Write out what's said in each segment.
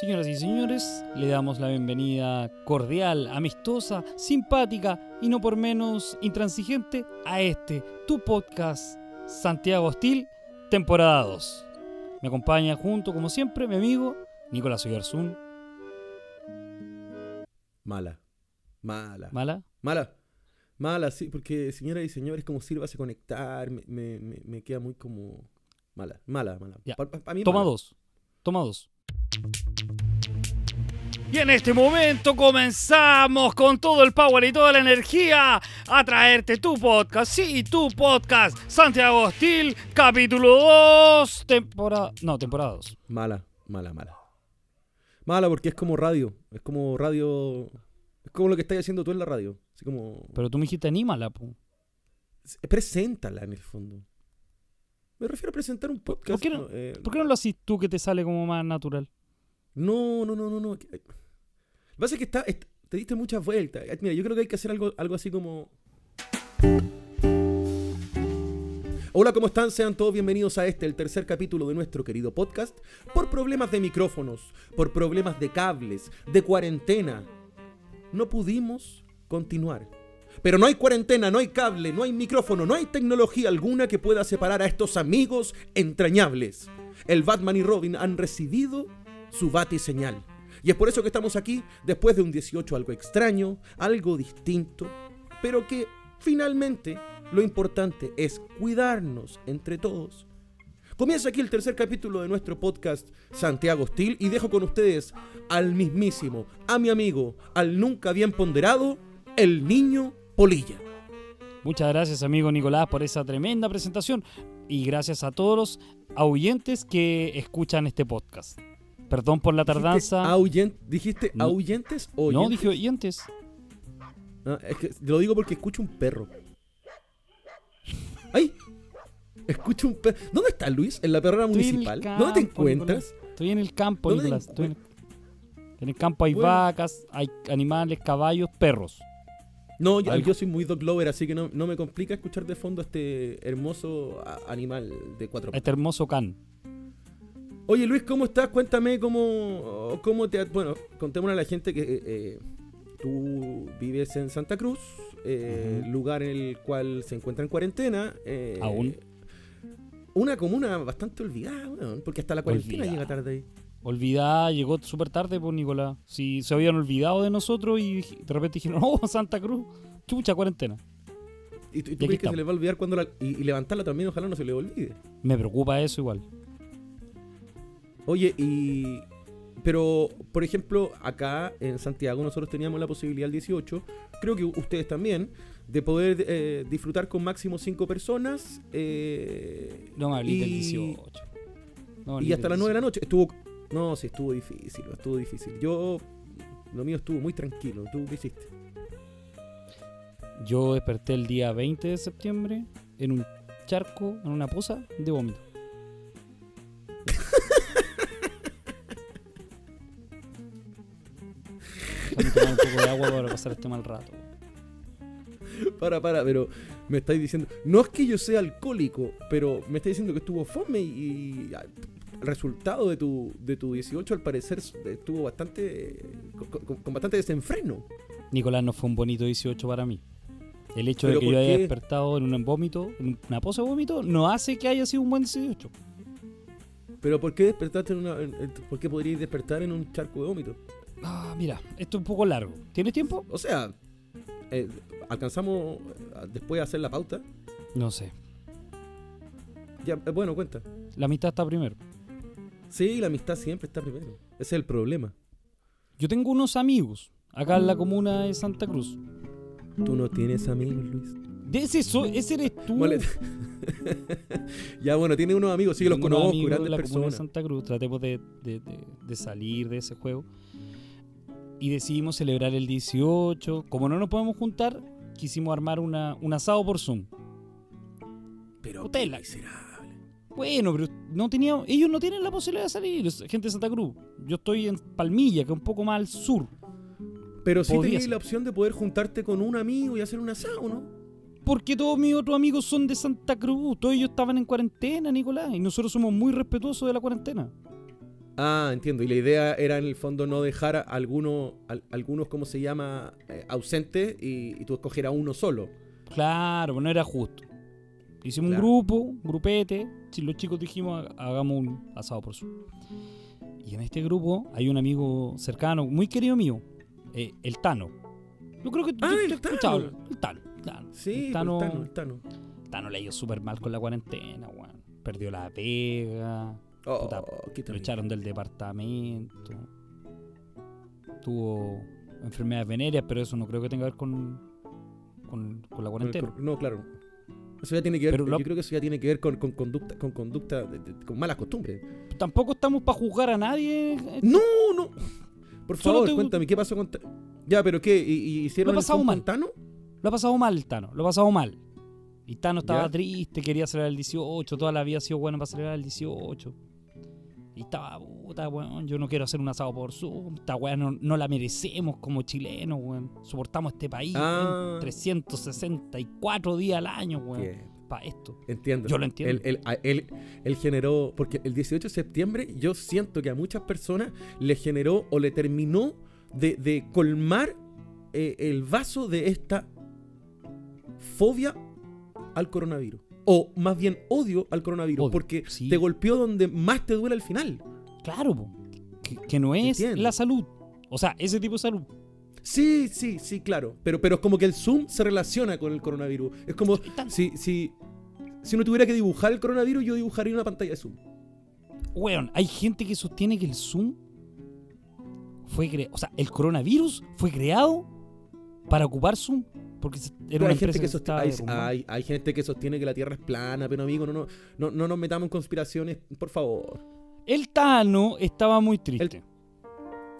Señoras y señores, le damos la bienvenida cordial, amistosa, simpática y no por menos intransigente a este, tu podcast, Santiago Hostil, temporada 2. Me acompaña junto, como siempre, mi amigo Nicolás Oyarzún. Mala. Mala. ¿Mala? Mala. Mala, sí, porque señoras y señores, como sirvas a conectar, me, me- me- me queda muy como. Mala, mala, mala. Ya. Pa- pa- pa mí Toma mala. dos. Toma dos. Y en este momento comenzamos con todo el power y toda la energía a traerte tu podcast. Sí, tu podcast. Santiago Hostil, capítulo 2, temporada... No, temporada 2. Mala, mala, mala. Mala porque es como radio. Es como radio. Es como lo que estás haciendo tú en la radio. Así como. Pero tú me dijiste anímala, po. Preséntala en el fondo. Me refiero a presentar un podcast. qué no- no, eh, ¿Por qué no lo haces tú que te sale como más natural? No, no, no, no, no. Lo que pasa es que está, est- te diste muchas vueltas. Mira, yo creo que hay que hacer algo, algo así como. Hola, ¿cómo están? Sean todos bienvenidos a este, el tercer capítulo de nuestro querido podcast. Por problemas de micrófonos, por problemas de cables, de cuarentena, no pudimos continuar. Pero no hay cuarentena, no hay cable, no hay micrófono, no hay tecnología alguna que pueda separar a estos amigos entrañables. El Batman y Robin han recibido su batiseñal. Y es por eso que estamos aquí, después de un 18 algo extraño, algo distinto, pero que finalmente lo importante es cuidarnos entre todos. Comienza aquí el tercer capítulo de nuestro podcast Santiago Hostil y dejo con ustedes al mismísimo, a mi amigo, al nunca bien ponderado, el niño Polilla. Muchas gracias, amigo Nicolás, por esa tremenda presentación. Y gracias a todos los oyentes que escuchan este podcast. Perdón por la tardanza. ¿Dijiste, ahuyen- ¿dijiste No. ahuyentes o No, oyentes? dije oyentes. Ah, es que lo digo porque escucho un perro. ¡Ay! Escucho un perro. ¿Dónde está Luis? En la perrera Estoy en el municipal. ¿Dónde te encuentras? Estoy en el campo, ¿Dónde te Nicolás. Estoy en, el campo hay Bueno. vacas, hay animales, caballos, perros. No, yo, soy muy dog lover, así que no, no me complica escuchar de fondo a este hermoso animal de cuatro patas. Este hermoso can. Oye Luis, ¿cómo estás? Cuéntame cómo, cómo te... Bueno, contémosle a la gente que eh, eh, tú vives en Santa Cruz, eh, lugar en el cual se encuentra en cuarentena. Aún. Una comuna bastante olvidada, weón, porque hasta la cuarentena Olvidada. llega tarde ahí. Olvidada, llegó súper tarde, pues, Nicolás. Si se habían olvidado de nosotros y de repente dijeron, oh, Santa Cruz, chucha, cuarentena. ¿Y tú, y crees que se le va a olvidar cuando la- y, y levantarla también, ojalá no se le olvide? Me preocupa eso igual. Oye, y. Pero, por ejemplo, acá en Santiago nosotros teníamos la posibilidad el 18, creo que ustedes también, de poder eh, disfrutar con máximo 5 personas. eh, No me hablé del y- 18. No me hablé Y hasta las 9 de la 18. noche. Estuvo. No, sí, estuvo difícil, estuvo difícil. Yo. Lo mío estuvo muy tranquilo. ¿Tú qué hiciste? Yo desperté el día 20 de septiembre en un charco, en una poza de vómito. Déjame tomar un poco de agua para pasar este mal rato. Para, para, pero me estáis diciendo. No es que yo sea alcohólico, pero me estáis diciendo que estuvo fome y. y, el resultado de tu, de tu 18 al parecer estuvo bastante. con, bastante desenfreno. Nicolás no fue un bonito 18 para mí. El hecho de ¿Pero que yo haya qué? despertado en un vómito, en una poza de vómito, no hace que haya sido un buen 18. Pero ¿por qué despertaste en una. en- en- ¿Por qué podríais despertar en un charco de vómito? Ah, mira, esto es un poco largo. ¿Tienes tiempo? O sea, eh, alcanzamos eh, después a hacer la pauta. No sé. Ya, eh, bueno, cuenta. La amistad está primero. Sí, la amistad siempre está primero. Ese es el problema. Yo tengo unos amigos acá en la comuna de Santa Cruz. Tú no tienes amigos, Luis. De ese, so- ese eres tú. Ya, bueno, tiene unos amigos, sí, los Tengo unos conozco, amigos de grandes la comuna de personas. Santa Cruz. Tratemos de, de- de- de salir de ese juego. Y decidimos celebrar el 18. Como no nos podemos juntar, quisimos armar una, un asado por Zoom. Pero Hotel. qué miserable. Bueno, pero no tenía, ellos no tienen la posibilidad de salir, gente de Santa Cruz. Yo estoy en Palmilla, que es un poco más al sur. Pero sí Podría tenías ser. la opción de poder juntarte con un amigo y hacer un asado, ¿no? Porque todos mis otros amigos son de Santa Cruz, todos ellos estaban en cuarentena, Nicolás, y nosotros somos muy respetuosos de la cuarentena. Ah, entiendo. Y la idea era en el fondo no dejar a algunos, al- algunos ¿cómo se llama? Eh, ausentes y, y tú escoger a uno solo. Claro, pues no era justo. Hicimos Claro. un grupo, un grupete. Los chicos dijimos, "Ha- hagamos un asado por Zoom. Y en este grupo hay un amigo cercano, muy querido mío, eh, el Tano. Yo creo que Ah, tú- el escuchado, Tano. El Tano. Sí, el Tano, el Tano, el Tano. Tano le ha ido súper mal con la cuarentena, weón. Perdió la pega, Oh, Puta, qué lo echaron del departamento. Tuvo enfermedades venéreas, pero eso no creo que tenga que ver con, con, con la el cuarentena. No, claro. Eso ya tiene que ver, Pero lo- yo creo que eso ya tiene que ver con, con conducta, con conducta, de- de- con malas costumbres. Tampoco estamos para juzgar a nadie. eh, No, no. Por favor, te- cuéntame, ¿qué pasó con Ta- Ya, pero ¿qué? ¿Y, hicieron Lo el pasado Zoom mal. con Tano? Lo ha pasado mal el Tano, lo ha pasado mal. Y Tano estaba ¿Ya? triste, quería celebrar el 18, toda la vida ha sido bueno para celebrar el 18. Y estaba, puta, weón, yo no quiero hacer un asado por Zoom, esta weá no, no la merecemos como chilenos, weón. Soportamos este país, Ah. weón, 364 días al año, weón, Bien, para esto. entiendo. Yo lo entiendo. Él, él- él generó, porque el 18 de septiembre yo siento que a muchas personas le generó o le terminó de, de colmar eh, el vaso de esta fobia al coronavirus. O más bien odio al coronavirus, Odio, porque sí. te golpeó donde más te duele al final. Claro, que, que no es la salud. O sea, ese tipo de salud. Sí, sí, sí, claro. Pero, pero es como que el Zoom se relaciona con el coronavirus. Es como si, si, si uno tuviera que dibujar el coronavirus, yo dibujaría una pantalla de Zoom. Weón, hay gente que sostiene que el Zoom fue creado. O sea, el coronavirus fue creado para ocupar Zoom. Porque era una hay, gente que sostiene, hay, hay- hay gente que sostiene que la Tierra es plana, pero amigo, no, no, no, no nos metamos en conspiraciones, por favor. El Tano estaba muy triste.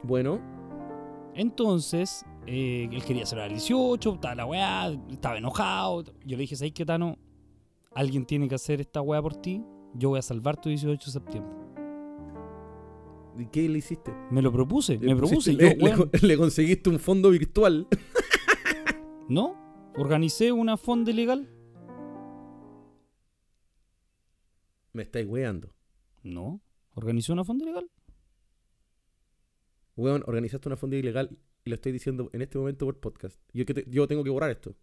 Bueno, Entonces, eh, él quería celebrar el 18, estaba la weá, estaba enojado. Yo le dije, ¿sabes qué, Tano? Alguien tiene que hacer esta weá por ti. Yo voy a salvar tu 18 de septiembre. ¿y qué le hiciste? Me lo propuse, Le me propuse. Yo, le conseguiste un fondo virtual. ¿No? Organicé una fonda ilegal. Me estáis weando. No. Organizé una fonda ilegal. Weón, organizaste una fonda ilegal y lo estoy diciendo en este momento por podcast. Yo, que te- yo tengo que borrar esto.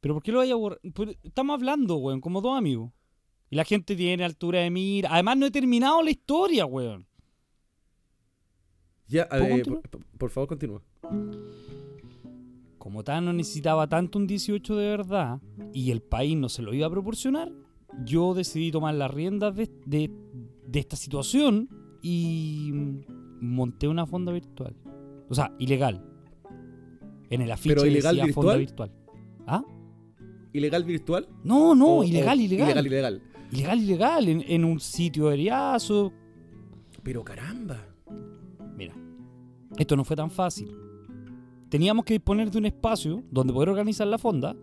¿Pero por qué lo vaya a borrar? Pues, Estamos hablando, weón, como dos amigos. Y la gente tiene altura de mira. Además, no he terminado la historia, weón. Ya, ¿Puedo eh, por favor, continúa. Como Tano necesitaba tanto un 18 de verdad y el país no se lo iba a proporcionar, yo decidí tomar las riendas de, de- de esta situación y monté una fonda virtual. O sea, ilegal. En el afiche ¿Pero ilegal decía fonda virtual? virtual. ¿Ah? ¿Ilegal virtual? No, no, O- ilegal, o ilegal. Ilegal, ilegal. Ilegal, ilegal. En, en un sitio de eriazo. Pero caramba. Mira, esto no fue tan fácil. Teníamos que disponer de un espacio donde poder organizar la fonda,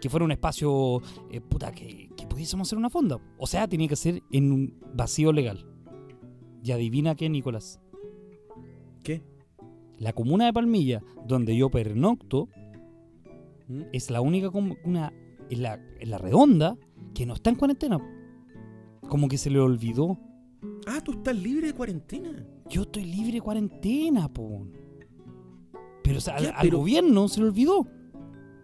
que fuera un espacio, eh, puta, que, que pudiésemos hacer una fonda. O sea, tenía que ser en un vacío legal. Y adivina qué, Nicolás. ¿Qué? La comuna de Palmilla, donde yo pernocto, ¿Mm? es la única comuna en la, en la redonda que no está en cuarentena. Como que se le olvidó. Ah, tú estás libre de cuarentena. Yo estoy libre de cuarentena, po. Pero o sea, al, Ya, al pero- gobierno se le olvidó.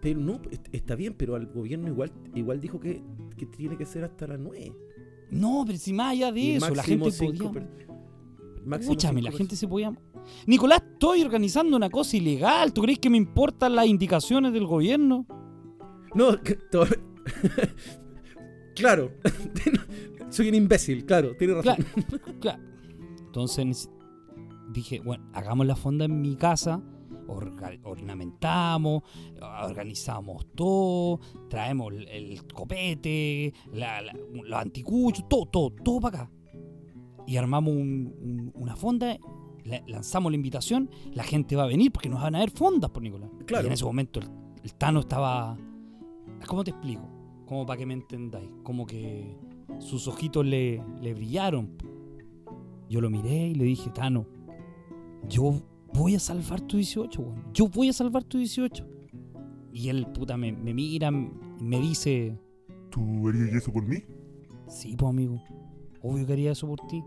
Pero no, est- está bien, pero al gobierno igual, igual dijo que, que tiene que ser hasta las 9. No, pero si más allá de Y eso, la gente podía. per- Escúchame, la gente se podía. Nicolás, estoy organizando una cosa ilegal. ¿Tú crees que me importan las indicaciones del gobierno? No, to- claro. Soy un imbécil, claro, tiene razón. Claro, claro. Entonces dije, bueno, hagamos la fonda en mi casa, orga- ornamentamos, organizamos todo, traemos el, el copete, la- la- los anticuchos, todo, todo, todo para acá. Y armamos un- un- una fonda, la- lanzamos la invitación, la gente va a venir porque nos van a ver fondas, por Nicolás. Claro. Y en ese momento el, el Tano estaba... ¿Cómo te explico? Como para que me entendáis. Como que sus ojitos le, le brillaron. Yo lo miré y le dije, Tano, yo voy a salvar tu 18, weón. Yo voy a salvar tu 18. Y él, puta, me, me mira y me dice, ¿Tú harías eso por mí? sí, pues amigo, obvio que haría eso por ti.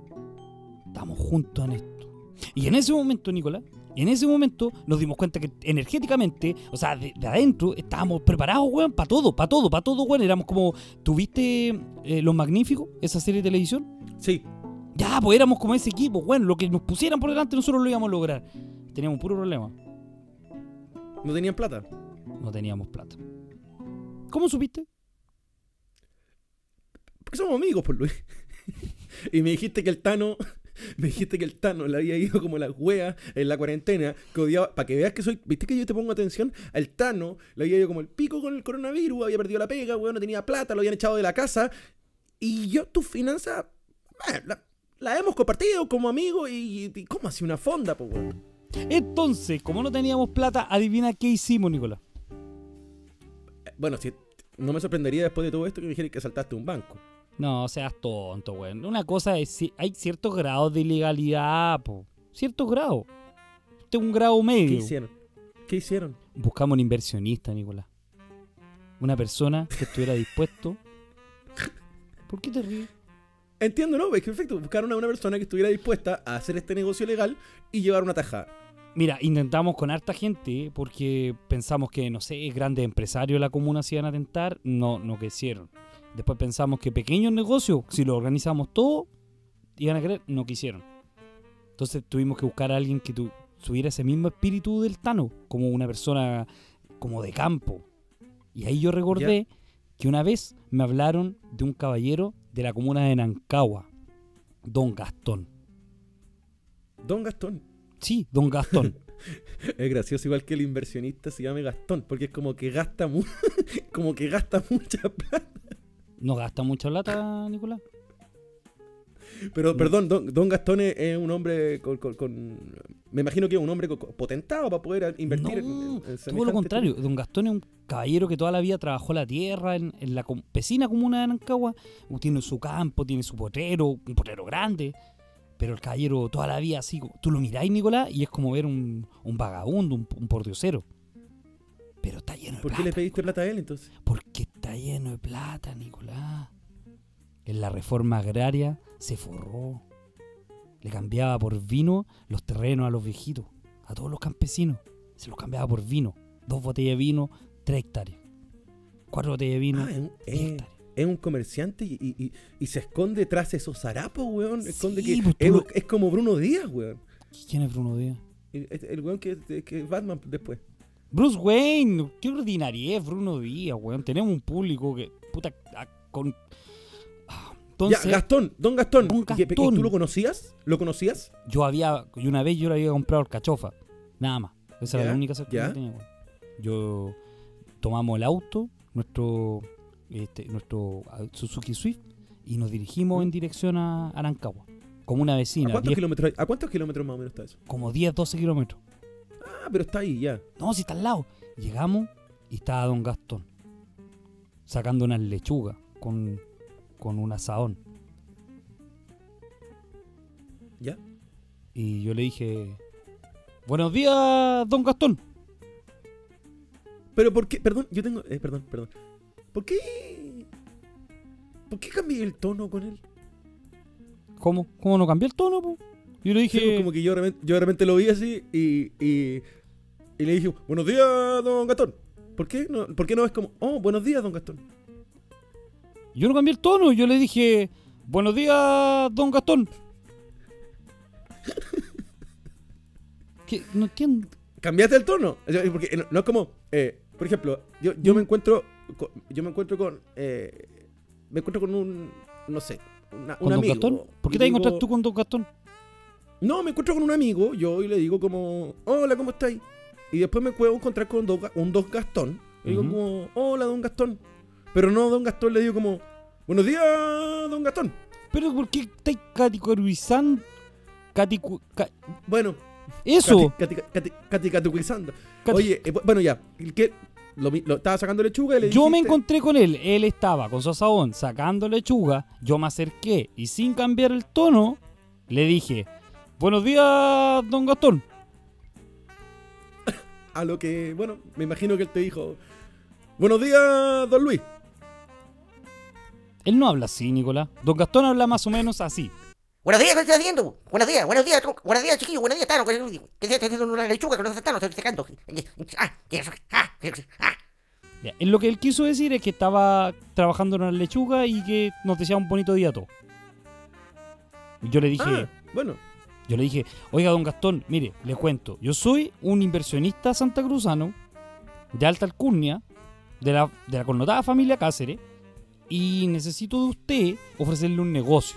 Estamos juntos en esto. Y en ese momento, Nicolás, en ese momento nos dimos cuenta que energéticamente, o sea, de, de adentro, estábamos preparados, weón, para todo, para todo, para todo, weón. Éramos como, ¿tuviste eh, Los Magníficos, esa serie de televisión? Sí. Ya, pues éramos como ese equipo, weón. Lo que nos pusieran por delante nosotros lo íbamos a lograr. Teníamos un puro problema. No tenían plata. No teníamos plata. ¿Cómo supiste? Porque somos amigos, por Luis. y me dijiste que el Tano. Me dijiste que el Tano le había ido como las weas en la cuarentena, que odiaba. Para que veas que soy. ¿Viste que yo te pongo atención? Al Tano le había ido como el pico con el coronavirus, había perdido la pega, weón, no tenía plata, lo habían echado de la casa. Y yo, tus finanzas. la, la hemos compartido como amigos y, y ¿Cómo así una fonda, pues, weón? Entonces, como no teníamos plata, adivina qué hicimos, Nicolás. Bueno, si. No me sorprendería después de todo esto que me dijeran que saltaste un banco. No, seas tonto, weón. Una cosa es si hay ciertos grados de ilegalidad, po. Ciertos grados. Este es un grado ¿Qué medio. hicieron? ¿Qué hicieron? Buscamos un inversionista, Nicolás. Una persona que estuviera dispuesto. ¿Por qué te ríes? Entiendo, ¿no? Es que perfecto. Buscaron a una persona que estuviera dispuesta a hacer este negocio legal y llevar una tajada. Mira, intentamos con harta gente porque pensamos que, no sé, grandes empresarios de la comuna se iban a tentar. No, no quisieron. Después pensamos que pequeños negocios, si lo organizamos todo, iban a querer. No quisieron. Entonces tuvimos que buscar a alguien que tu- tuviera ese mismo espíritu del Tano, como una persona como de campo. Y ahí yo recordé que una vez me hablaron de un caballero de la comuna de Nancagua, Don Gastón. Don Gastón. Sí, Don Gastón. Es gracioso, igual que el inversionista se llame Gastón, porque es como que gasta mu como que gasta mucha plata. ¿No gasta mucha plata, Nicolás? Pero, perdón, don, don Gastón es, un hombre con, con- con- Me imagino que es un hombre co- potentado para poder invertir No, en, en todo lo contrario. Don Gastón es un caballero que toda la vida trabajó la tierra en, en la vecina comuna de Nancagua. Tiene su campo, tiene su potrero, un potrero grande. Pero el caballero toda la vida así, tú lo miráis, Nicolás, y es como ver un, un vagabundo, un, un pordiosero. Pero está lleno de ¿Por plata. qué le pediste plata a él entonces? Porque está lleno de plata, Nicolás. En la reforma agraria se forró. Le cambiaba por vino los terrenos a los viejitos, a todos los campesinos. Se los cambiaba por vino. Dos botellas de vino, tres hectáreas. Cuatro botellas de vino, Ah, diez es- hectáreas. Es un comerciante y, y- y- y se esconde tras esos zarapos, weón. Esconde Sí, que pues es, lo- es como Bruno Díaz, weón. ¿Quién es Bruno Díaz? El, el weón que, es Batman después. Bruce Wayne, qué ordinaria es Bruno Díaz, weón. Tenemos un público que, puta, ah, con... Ah, Entonces, ya, Gastón, don Gastón. Don ¿Y- y Gastón. ¿Tú lo conocías? ¿Lo conocías? yo había, y una vez yo le había comprado el cachofa, nada más. Esa era la única certeza que tenía, weón. Yo tomamos el auto, nuestro, este, nuestro Suzuki Swift, y nos dirigimos en dirección a Arancagua. Como una ¿A vecina, cuántos, 10 kilómetros, hay- ¿A cuántos kilómetros más o menos está eso? como 10, 12 kilómetros. Ah, pero está ahí ya. No, si está al lado. Llegamos y estaba Don Gastón sacando unas lechugas con, con un asadón. ¿Ya? Y yo le dije, buenos días, Don Gastón. Pero ¿por qué? Perdón, yo tengo... eh, perdón, perdón. ¿Por qué... ¿Por qué cambié el tono con él? ¿Cómo? ¿Cómo no cambié el tono? po? Yo le dije, pues, como que yo yo de repente lo vi así y, y, y le dije, buenos días, don Gastón. ¿Por qué? No, ¿Por qué no es como, oh, buenos días, don Gastón? yo no cambié el tono. Yo le dije, buenos días, Don Gastón. ¿Qué? No entiendo. ¿Cambiaste el tono? Porque no, no es como, eh, por ejemplo, yo, yo me encuentro, con- yo me encuentro con, eh, me encuentro con un, no sé, una- ¿Con un Don amigo. Gastón? ¿Por qué te digo- encontraste tú con Don Gastón? No, me encuentro con un amigo, yo y le digo como, hola, ¿cómo estáis? Y después me puedo encontrar con don un Don Gastón. Y digo como, hola, don Gastón. Pero no, don Gastón, le digo como, buenos días, don Gastón. Pero ¿por qué estáis categorizando? Caticu- ca- Bueno, Eso. Cati, cati, Oye, eh, bu- bueno, ya. el que lo, lo estaba sacando lechuga y le Yo me encontré con él, él estaba con su asadón sacando lechuga, yo me acerqué y sin cambiar el tono, le dije, buenos días, don Gastón. A lo que, bueno, me imagino que él te dijo, buenos días, don Luis. Él no habla así, Nicolás. Don Gastón habla más o menos así. Buenos días, ¿qué estás haciendo? Buenos días, buenos días, buenos días, chiquillo, buenos días, Tano. ¿Qué estás haciendo una lechuga que no se está, no estoy secando? Ah. Ah. Ah. Ya, en lo que él quiso decir es que estaba trabajando en una lechuga y que nos deseaba un bonito día a todos. Y Yo le dije, Ah, bueno. yo le dije, oiga, don Gastón, mire, le cuento, yo soy un inversionista santacruzano de alta alcurnia, de la, de la connotada familia Cáceres, y necesito de usted ofrecerle un negocio.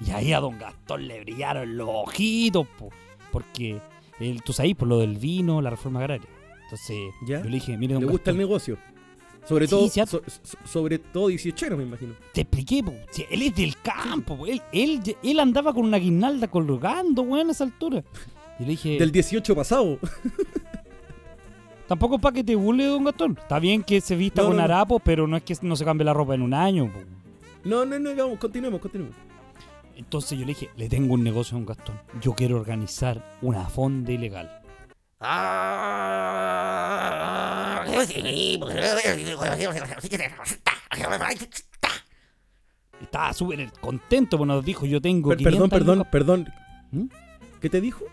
Y ahí a don Gastón le brillaron los ojitos, po, porque él, tú sabes, por lo del vino, la reforma agraria. Entonces, Ya. yo le dije, mire, don Le gusta el Gastón, negocio. Sobre Sí, todo, a- so- sobre todo 18 me imagino. te expliqué, po, si él es del campo, po, él, él, él andaba con una guirnalda colgando, weón, a esa altura. Y le dije, Del 18 pasado. tampoco es para que te burle, don Gastón. Está bien que se vista No, con no, pero no es que no se cambie la ropa en un año. po. No, no, no, vamos, continuemos, continuemos. Entonces yo le dije, le tengo un negocio a don Gastón. Yo quiero organizar una fonda ilegal. Estaba súper contento, pues nos dijo, yo tengo Per- 500 perdón, perdón, lucas. perdón. ¿Mm? ¿Qué te dijo?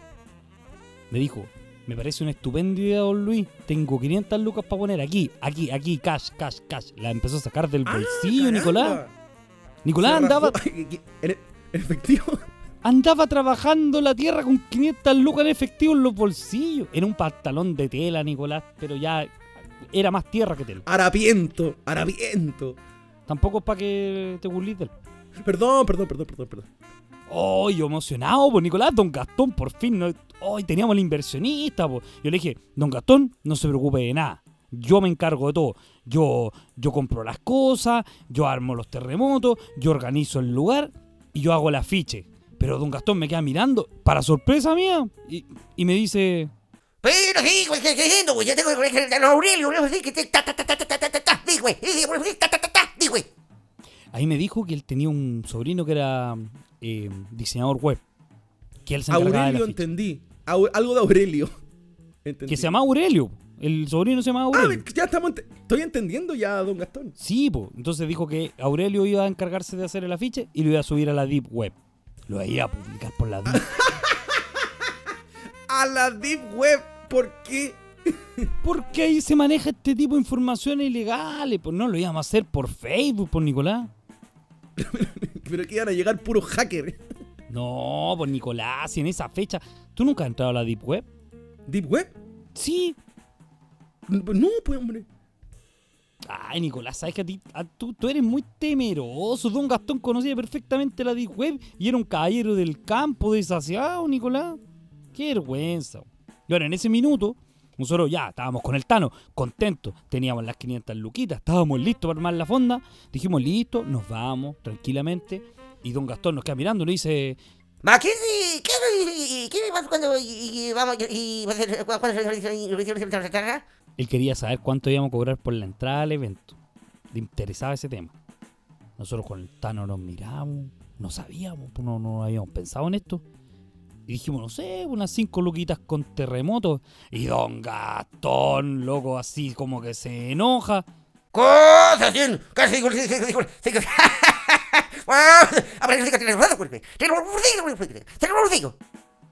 Me dijo, me parece una estupenda idea, don Luis. Tengo 500 lucas para poner aquí, aquí, aquí, cash, cash, cash. La empezó a sacar del bolsillo, Ah, Nicolás. caramba. Nicolás Se andaba. ¿En, en efectivo? andaba trabajando la tierra con 500 lucas en efectivo en los bolsillos. Era un pantalón de tela, Nicolás, pero ya era más tierra que tela. Harapiento, harapiento. Tampoco es para que te burles. Perdón, perdón, perdón, perdón, perdón. ¡Oh, yo emocionado, pues Nicolás! Don Gastón, por fin. ¿no? ¡Ay, teníamos al inversionista! po. Yo le dije, Don Gastón, no se preocupe de nada. Yo me encargo de todo. Yo, yo compro las cosas, yo armo los terremotos, yo organizo el lugar y yo hago el afiche. Pero Don Gastón me queda mirando, para sorpresa mía, y, y me dice, Pero sí, güey, ¿qué haciendo, güey? Ya tengo el Aurelio, güey, sí, que ta ta ta ta ta ta ta ta, di, güey, güey, ta ta ta ta, di, güey. ahí me dijo que él tenía un sobrino que era eh, diseñador web. Que él se encargaba de Aurelio, la ficha. entendí. Au- algo de Aurelio. Entendí. Que se llama Aurelio. El sobrino se llama Ah, Aurelio. ya estamos. ent- Estoy entendiendo ya, don Gastón. Sí, pues. Entonces dijo que Aurelio iba a encargarse de hacer el afiche y lo iba a subir a la Deep Web. Lo iba a publicar por la Deep. A la Deep Web, ¿por qué? Porque ahí se maneja este tipo de informaciones ilegales. Pues no lo íbamos a hacer por Facebook, por Nicolás. Pero que iban a llegar puros hackers. No, por Nicolás, si en esa fecha. ¿Tú nunca has entrado a la Deep Web? ¿Deep Web? Sí. No, pues, hombre. Ay, Nicolás, sabes que a ti, a- tú, tú eres muy temeroso. Don Gastón conocía perfectamente la Deep Web y era un caballero del campo desasiado, Nicolás. Qué vergüenza. Y ahora, en ese minuto, nosotros ya estábamos con el Tano, contentos. Teníamos las 500 luquitas, estábamos listos para armar la fonda. Dijimos, listo, nos vamos tranquilamente. Y don Gastón nos queda mirando y nos dice, ¿qué es? ¿Qué es? ¿Qué pasa cuando y- vamos y él quería saber cuánto íbamos a cobrar por la entrada al evento. Le interesaba ese tema. Nosotros con el Tano nos miramos, no sabíamos, pues no, no habíamos pensado en esto. Y dijimos, no sé, unas cinco luquitas con terremoto. Y don Gastón, loco, así como que se enoja. Cosas, bien, casi digo, sí, sí, digo, sí, Ah, aparece que tienes razón, güey. Tienes razón, güey. Tienes razón.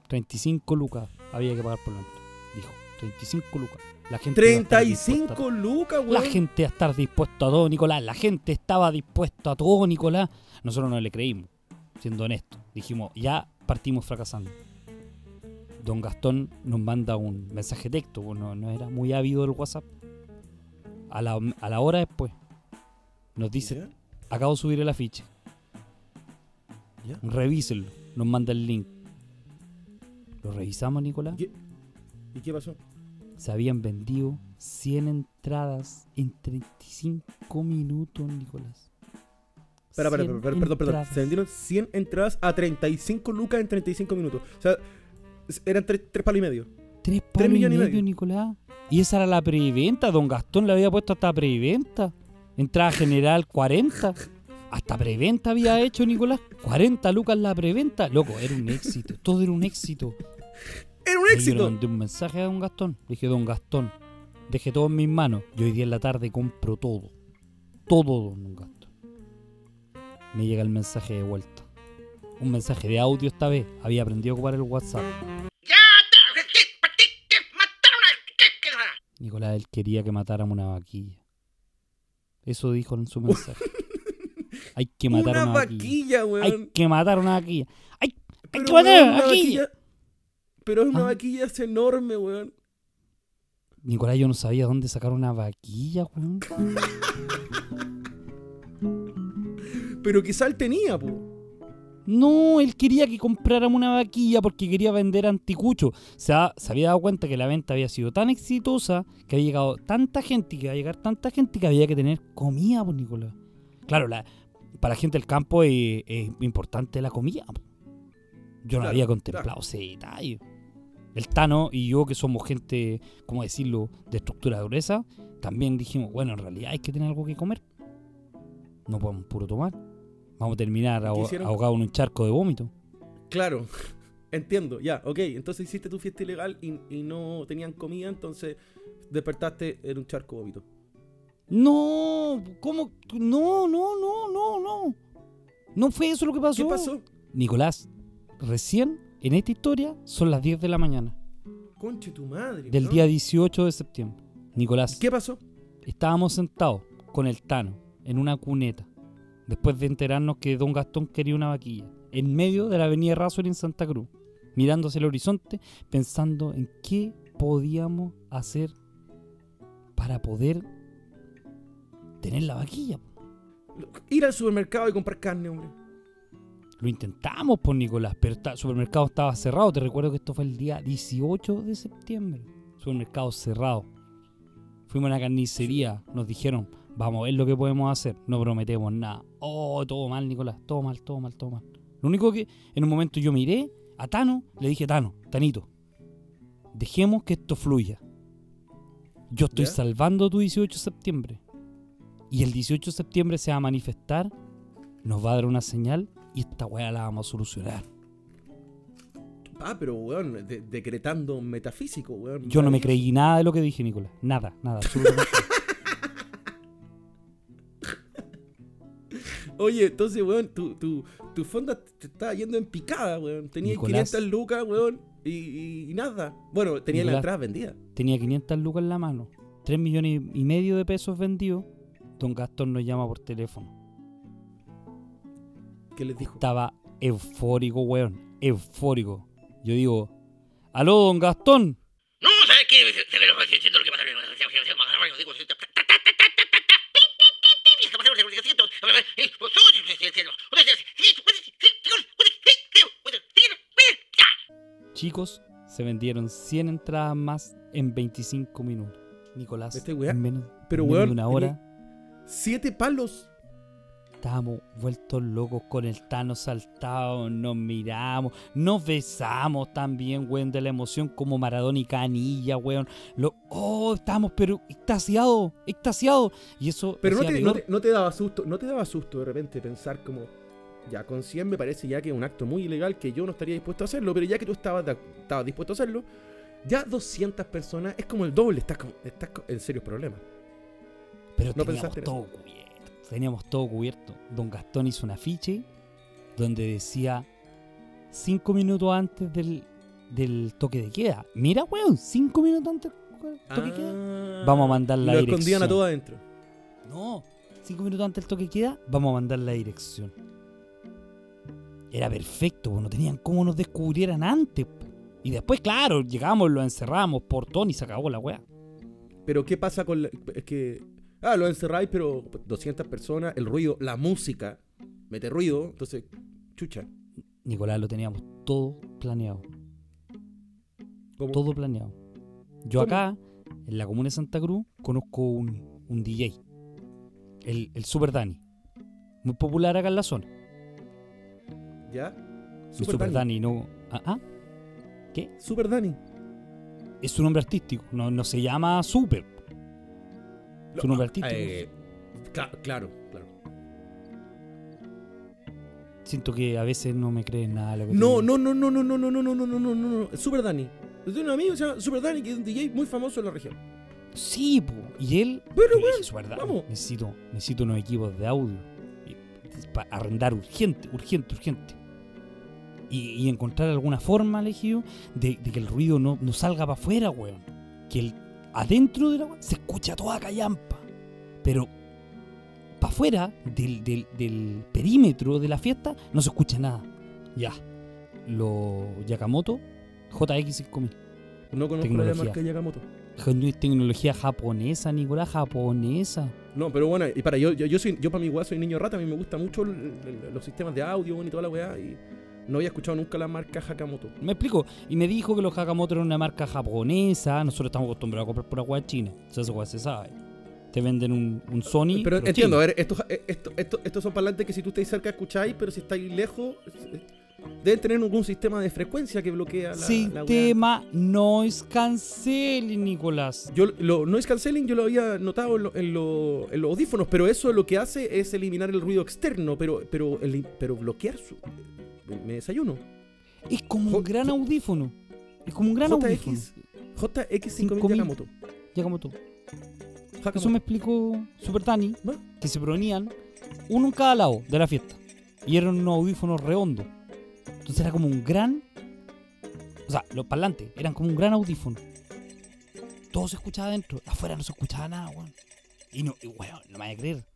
35 lucas había que pagar por la. Dijo, 35 lucas. La gente iba a 35 lucas, La weón. gente a estar dispuesto a todo, Nicolás. La gente estaba dispuesta a todo, Nicolás. Nosotros no le creímos, siendo honestos. Dijimos, ya partimos fracasando. Don Gastón nos manda un mensaje texto, pues no, no era muy ávido el WhatsApp. A la, a la hora después, nos dice, acabo de subir el afiche. Revísenlo. Nos manda el link. Lo revisamos, Nicolás. ¿Y qué- ¿Y qué pasó? Se habían vendido 100 entradas en 35 minutos, Nicolás. Espera, espera, 100 espera, perdón, perdón. Se vendieron 100 entradas a 35 lucas en 35 minutos. O sea, eran 3, palos y medio. Tres palos y millones y medio, medio. Nicolás. Y esa era la preventa. Don Gastón le había puesto hasta preventa. Entrada general 40. Hasta preventa había hecho Nicolás. 40 lucas la preventa. Loco, era un éxito. Todo era un éxito. ¡Era un Y Yo le éxito! mandé un mensaje a Don Gastón. Le dije, Don Gastón, deje todo en mis manos. Yo hoy día en la tarde compro todo. Todo, Don Gastón. Me llega el mensaje de vuelta. un mensaje de audio esta vez. Había aprendido a ocupar el WhatsApp. ¡Ya! ¿Qué? ¿Qué? ¿Qué? ¿Qué? ¿Mataron a... ¿Qué? ¿Qué? Nicolás, él quería que matáramos una vaquilla. Eso dijo en su mensaje. Hay que matar una una vaquilla. vaquilla, weón. Hay que matar una vaquilla. ¡Hay, hay que matar una vaquilla! vaquilla- Pero es una Ah. vaquilla es enorme, weón. Nicolás, yo no sabía dónde sacar una vaquilla, weón. Pero quizá él tenía, po. No, él quería que compráramos una vaquilla porque quería vender anticucho. Se, ha- se había dado cuenta que la venta había sido tan exitosa que había llegado tanta gente y que iba a llegar tanta gente que había que tener comida, pues, Nicolás. Claro, la, para la gente del campo es, es importante la comida. po. Yo no Claro, había contemplado ese detalle. El Tano y yo, que somos gente, ¿cómo decirlo?, de estructura gruesa, también dijimos, bueno, en realidad hay que tener algo que comer. No podemos puro tomar. Vamos a terminar ahogados en un charco de vómito. Claro. Entiendo, ya, ok. Entonces hiciste tu fiesta ilegal y, y no tenían comida, entonces despertaste en un charco de vómito. No, ¿cómo? No, no, no, no, no. No fue eso lo que pasó. ¿Qué pasó? Nicolás, recién en esta historia son las 10 de la mañana Conche tu madre. del día 18 de septiembre. Nicolás, ¿Qué pasó? estábamos sentados con el Tano en una cuneta después de enterarnos que don Gastón quería una vaquilla en medio de la avenida Razor en Santa Cruz, mirando hacia el horizonte, pensando en qué podíamos hacer para poder tener la vaquilla. Ir al supermercado y comprar carne, hombre. Lo intentamos por Nicolás, pero el supermercado estaba cerrado. Te recuerdo que esto fue el día 18 de septiembre. Supermercado cerrado. Fuimos a una carnicería, nos dijeron, vamos a ver lo que podemos hacer. No prometemos nada. Oh, todo mal, Nicolás. Todo mal, todo mal, todo mal. Lo único que en un momento yo miré a Tano, le dije, Tano, Tanito, dejemos que esto fluya. Yo estoy salvando tu 18 de septiembre. Y el 18 de septiembre se va a manifestar, nos va a dar una señal y esta weá la vamos a solucionar. Ah, pero, weón, de- decretando metafísico, weón. Yo no me creí nada de lo que dije, Nicolás. Nada, nada, absolutamente. Oye, entonces, weón, tu, tu, tu fonda te estaba yendo en picada, weón. Tenías Nicolás. 500 lucas, weón, y, y- y nada. Bueno, tenía la Nicolás. entrada vendida. Tenía 500 lucas en la mano, 3 millones y medio de pesos vendidos. Don Gastón nos llama por teléfono. ¿Qué les dijo? Estaba eufórico, weón. Eufórico. Yo digo, ¡Aló, don Gastón! No, ¿sabes qué? lo que pasa? Chicos, se vendieron 100 entradas más en 25 minutos. Nicolás, ¿Este weá? En menos, Pero menos weón, de una hora. Siete palos estábamos vueltos locos con el Tano saltado, nos miramos, nos besamos también, weón, de la emoción como Maradona y Canilla, weón. Lo, oh, estábamos pero extasiados, extasiados. Y eso Pero no te, no, te, no te daba susto, no te daba susto de repente pensar como, ya, con 100 me parece ya que es un acto muy ilegal que yo no estaría dispuesto a hacerlo, pero ya que tú estabas, estabas dispuesto a hacerlo, ya 200 personas es como el doble, estás, como- estás en serios problemas. Pero No pensaste en todo cubierto. Teníamos todo cubierto. Don Gastón hizo un afiche donde decía cinco minutos antes del, del toque de queda. Mira, weón, cinco minutos antes del toque de queda. Vamos a mandar la Ah, y lo escondían a dirección. todo adentro. No, cinco minutos antes del toque de queda, vamos a mandar la dirección. Era perfecto, no tenían cómo nos descubrieran antes. Y después, claro, llegamos, lo encerramos, portón y se acabó la weá. Pero ¿qué pasa con la- es que ah, lo encerráis, pero 200 personas, el ruido, la música mete ruido, entonces chucha. Nicolás, lo teníamos todo planeado. ¿cómo? Todo planeado. Yo ¿Cómo? acá, en la comuna de Santa Cruz, conozco un, un DJ. El, el Super Dani. Muy popular acá en la zona. ¿Ya? El Super, Super Dani. Dani no. Ah, ah, Super Dani. es su nombre artístico. No, no se llama Super. Su nombre artístico. Eh, cla- claro, claro. Siento que a veces no me creen nada lo que No, no, no, no, no, no, no, no, no, no, no, no, no, no. Super Dani. Yo tengo un amigo que se llama Super Dani, que es un DJ muy famoso en la región. Sí, po. Y él. Pero, weón, dije, Super Dani, vamos. necesito, necesito unos equipos de audio. Para arrendar urgente, urgente, urgente. Y, y encontrar alguna forma, elegido, de, de que el ruido no, no salga para afuera, weón. Que el, adentro de la weá se escucha toda callampa. Pero para afuera del, del- del perímetro de la fiesta no se escucha nada. Ya. Los Yakamoto JX5000. No conozco la Tecnología. marca Yakamoto. Tecnología japonesa, Nicolás, japonesa. No, pero bueno, y para yo, yo, yo soy, yo para mi weá soy niño rata, a mí me gustan mucho el- el- los sistemas de audio y toda la weá, y no había escuchado nunca la marca Hakamoto. Me explico. Y me dijo que los Hakamoto eran una marca japonesa. Nosotros estamos acostumbrados a comprar pura weá china. Sea, esa weá se sabe. Te venden un, un Sony. pero entiendo, a ver, estos, eh, esto- esto- estos son parlantes que si tú estáis cerca escucháis, pero si estáis lejos, eh, deben tener algún sistema de frecuencia que bloquea la, la. Sistema noise canceling, Nicolás. Yo lo noise canceling yo lo había notado en, lo- en lo- en los audífonos, pero eso lo que hace es eliminar el ruido externo, pero pero el- pero bloquear su me desayuno. Es como un gran audífono. Es como un gran audífono. JX JX5000 5000. Yakamoto. Ya como tú. Hakamoto. Eso me explicó Super Tani. ¿Va? Que se ponían uno en cada lado de la fiesta. Y eran unos audífonos redondos. Entonces era como un gran. O sea, los parlantes eran como un gran audífono. Todo se escuchaba adentro. Afuera no se escuchaba nada, weón. Y no, y, weón, no me vaya a creer.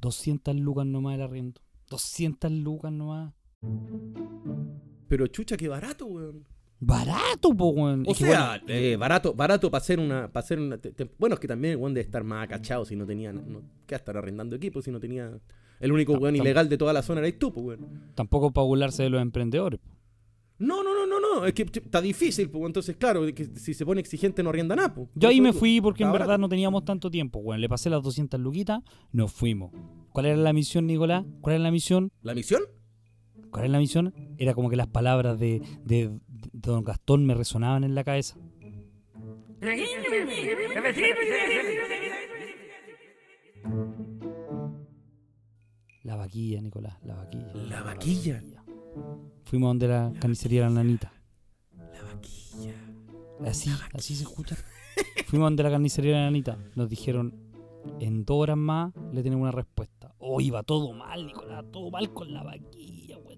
200 lucas nomás el arriendo. 200 lucas nomás. Pero chucha, qué barato, weón. Barato, po, weón. O Es que, sea, bueno, eh, barato, barato para hacer una, para hacer una te- te- bueno, es que también el weón debe estar más acachado si no tenía, no, ¿qué va a estar arrendando equipos si no tenía, el único No, weón ilegal de toda la zona eres tú, pues weón. tampoco para burlarse de los emprendedores. po. No, no, no, no, no, es que está difícil, pues entonces claro, que si se pone exigente no arrienda nada, pues. Yo ahí me fui porque en verdad no teníamos tanto tiempo, weón. Le pasé las 200 luquitas, nos fuimos. ¿Cuál era la misión, Nicolás? ¿Cuál era la misión? ¿La misión? ¿Cuál era la misión? Era como que las palabras de, de, de Don Gastón me resonaban en la cabeza. La vaquilla, Nicolás, la vaquilla. La vaquilla. Fuimos donde la carnicería de la nanita. La vaquilla. Así, así se escucha. Fuimos donde la carnicería de la nanita. Nos dijeron, en dos horas más le tenemos una respuesta. Oh, iba todo mal, Nicolás, todo mal con la vaquilla,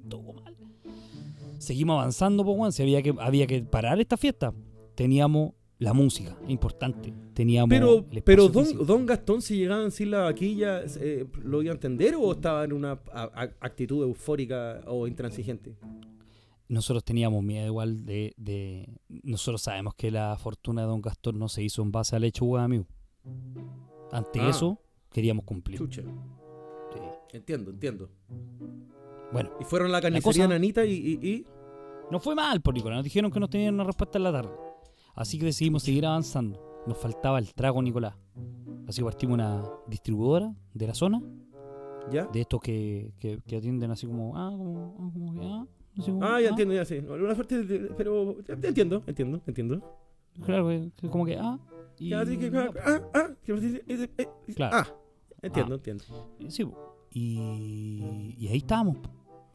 todo mal. Seguimos avanzando, pues. Si había que, había que parar esta fiesta. Teníamos la música, importante. Teníamos Pero, pero don, físico. don Gastón, si llegaban sin la vaquilla, eh, ¿lo iba a entender o estaba en una a- a- actitud eufórica o intransigente? Nosotros teníamos miedo igual de, de... Nosotros sabemos que la fortuna de Don Gastón no se hizo en base a lechuga, amigo. Ante Ah. eso, queríamos cumplir. Chucha. Sí. Entiendo, entiendo. Bueno, Y fueron a la carnicería cosa- nanita y, y- y- No fue mal, por Nicolás. Nos dijeron que nos tenían una respuesta en la tarde. Así que decidimos seguir avanzando. Nos faltaba el trago, Nicolás. Así que partimos una distribuidora de la zona, ¿Ya? de estos que, que, que atienden así como, ah, como, ah, como que, ah, así como, Ah, ya ah. entiendo, ya sé. Una suerte, de- pero entiendo, entiendo, entiendo. Claro, que como que, ah. Y, Ya, sí, que- ah, ah, que- eh, eh, Claro. ah, entiendo, Ah. entiendo. Sí, y, y ahí estábamos.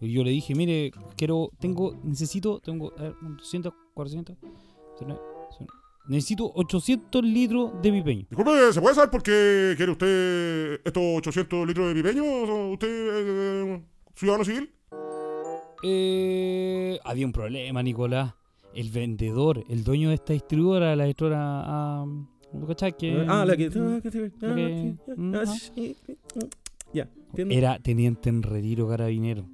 Y yo le dije, mire, quiero, tengo, necesito, tengo, a ver, un 200, 400, 19, necesito 800 litros de pipeño. Disculpe, ¿se puede saber por qué quiere usted estos 800 litros de pipeño? ¿Usted eh, ciudadano civil? Eh, había un problema, Nicolás. El vendedor, el dueño de esta distribuidora, la distribuidora, ah. Que, Ah, la que. ah, sí, mm, ah, Ya. Era teniente en retiro carabinero.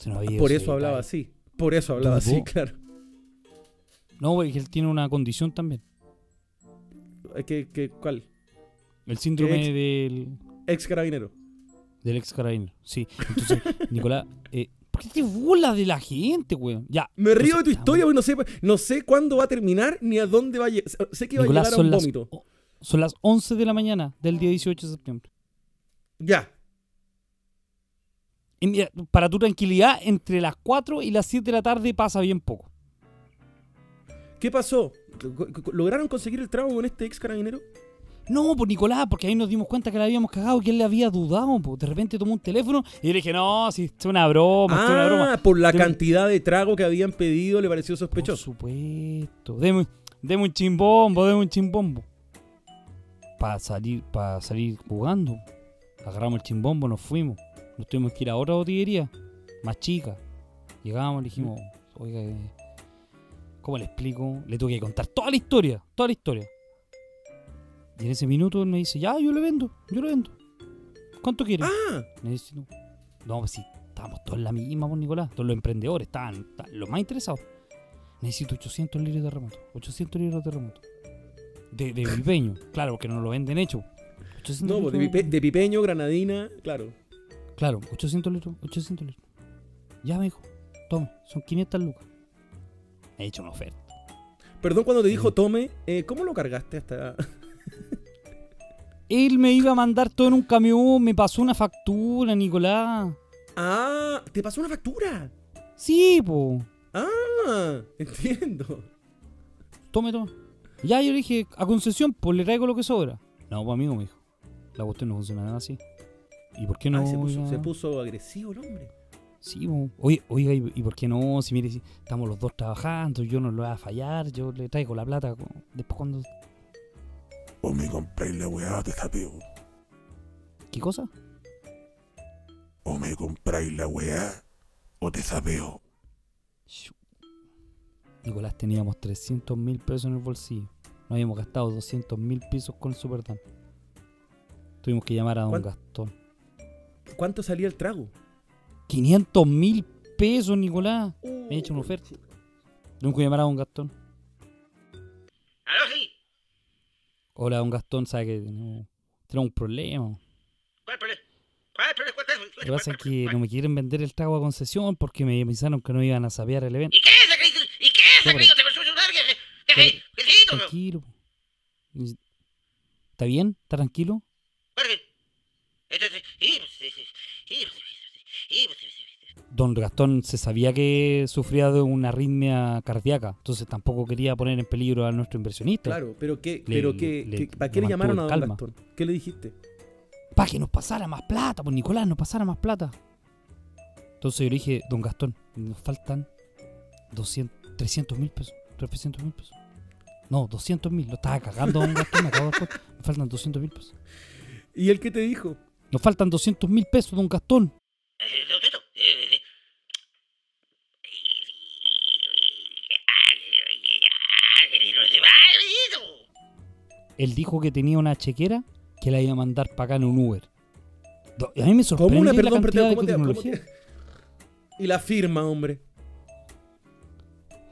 Se nos había ido Por eso hablaba así. Por eso hablaba así, claro. No, porque él tiene una condición también. Eh, ¿Qué, qué, ¿Cuál? El síndrome ex- del, Ex carabinero. del ex carabinero. Sí. Entonces, Nicolás, eh, ¿por qué te burlas de la gente, weón? Ya. Me río de tu historia, porque no sé, no sé cuándo va a terminar ni a dónde va a llegar. Sé que va Nicolás, a llegar a son un las, vómito. son las 11 de la mañana del día 18 de septiembre. Ya. Mira, para tu tranquilidad, entre las 4 y las 7 de la tarde pasa bien poco. ¿Qué pasó? ¿Lograron conseguir el trago con este ex carabinero? No, pues Nicolás, porque ahí nos dimos cuenta que le habíamos cagado, que él le había dudado. Pues. De repente tomó un teléfono y yo le dije, no, si es una broma, esto es una broma. Ah, por la Deme- cantidad de trago que habían pedido le pareció Por sospechoso. supuesto. Deme, deme un chimbombo, deme un chimbombo. Para salir, para salir jugando. Agarramos el chimbombo, nos fuimos. Nos tuvimos que ir a otra botillería, más chica. Llegamos, le dijimos, oiga, eh, ¿cómo le explico? Le tuve que contar toda la historia, toda la historia. Y en ese minuto él me dice, ya, yo le vendo, yo le vendo. ¿Cuánto quiere? Ah, Necesito. No, pues sí, estábamos todos en la misma, pues, Nicolás. Todos los emprendedores estaban, estaban los más interesados. Necesito 800 litros de remoto. 800 litros de remoto. De, de pipeño. Claro, porque no lo venden hecho. 800 no, pues, de, pipe- de pipeño, granadina, claro. Claro, 800 litros, 800 litros. Ya me dijo, toma, son 500 lucas. He hecho una oferta. Perdón cuando te dijo Sí. tome, eh, ¿cómo lo cargaste hasta...? Él me iba a mandar todo en un camión, me pasó una factura, Nicolás. Ah, te pasó una factura. Sí, po. Ah, entiendo. Tome, tome. Ya yo le dije, a concesión, pues le traigo lo que sobra. No, pues amigo, me dijo. La cuestión no funciona nada así. ¿Y por qué no? Ah, se, puso, oiga? se puso agresivo el hombre. Sí. Oye, oiga, ¿y, por qué no? Si mire, si estamos los dos trabajando, yo no lo voy a fallar, yo le traigo la plata. Después cuando... O me compráis la weá o te sapeo. ¿Qué cosa? O me compráis la weá o te sapeo. Nicolás, teníamos 300 mil pesos en el bolsillo. Nos habíamos gastado 200 mil pesos con el Superdan. Tuvimos que llamar a don ¿Cuán- Gastón. ¿Cuánto salía el trago? 500 mil pesos, Nicolás. Me he hecho una oferta. chico. Tuvimos que llamar a don Gastón. ¿Aló, sí? Hola, don Gastón, sabe que tenemos, tenemos un problema. ¿Cuál problema? ¿Cuál problema? ¿Cuál problema? Lo que pasa es que no me quieren vender el trago a concesión porque me avisaron que no iban a sapear el evento. ¿Y qué es? ¿Y qué es crisis? ¿Te pasó a ayudar? ¿Qué qué- qué? Tranquilo. ¿Está bien? ¿Está tranquilo? ¿Cuál es? Entonces, sí, pues, sí, sí, sí, pues, sí, sí, pues, sí, sí, sí. Don Gastón se sabía que sufría de una arritmia cardíaca, entonces tampoco quería poner en peligro a nuestro inversionista. Claro, pero qué, Le- pero qué, le- ¿para qué le llamaron a Don calma. Gastón? ¿Qué le dijiste? Para que nos pasara más plata, pues Nicolás, nos pasara más plata. Entonces yo le dije, don Gastón, nos faltan 200, 300 mil pesos, 300 mil pesos. No, 200 mil, lo estaba cagando don Gastón, me acabo de. Nos faltan 200 mil pesos. ¿Y él qué te dijo? Nos faltan 200 mil pesos, don Gastón. Eh. Eh, eh, Él dijo que tenía una chequera que la iba a mandar para acá en un Uber. A mí me sorprendió ¿Cómo una, la perdón, cantidad perdón, ¿cómo de te, cómo tecnología. te- Y la firma, hombre.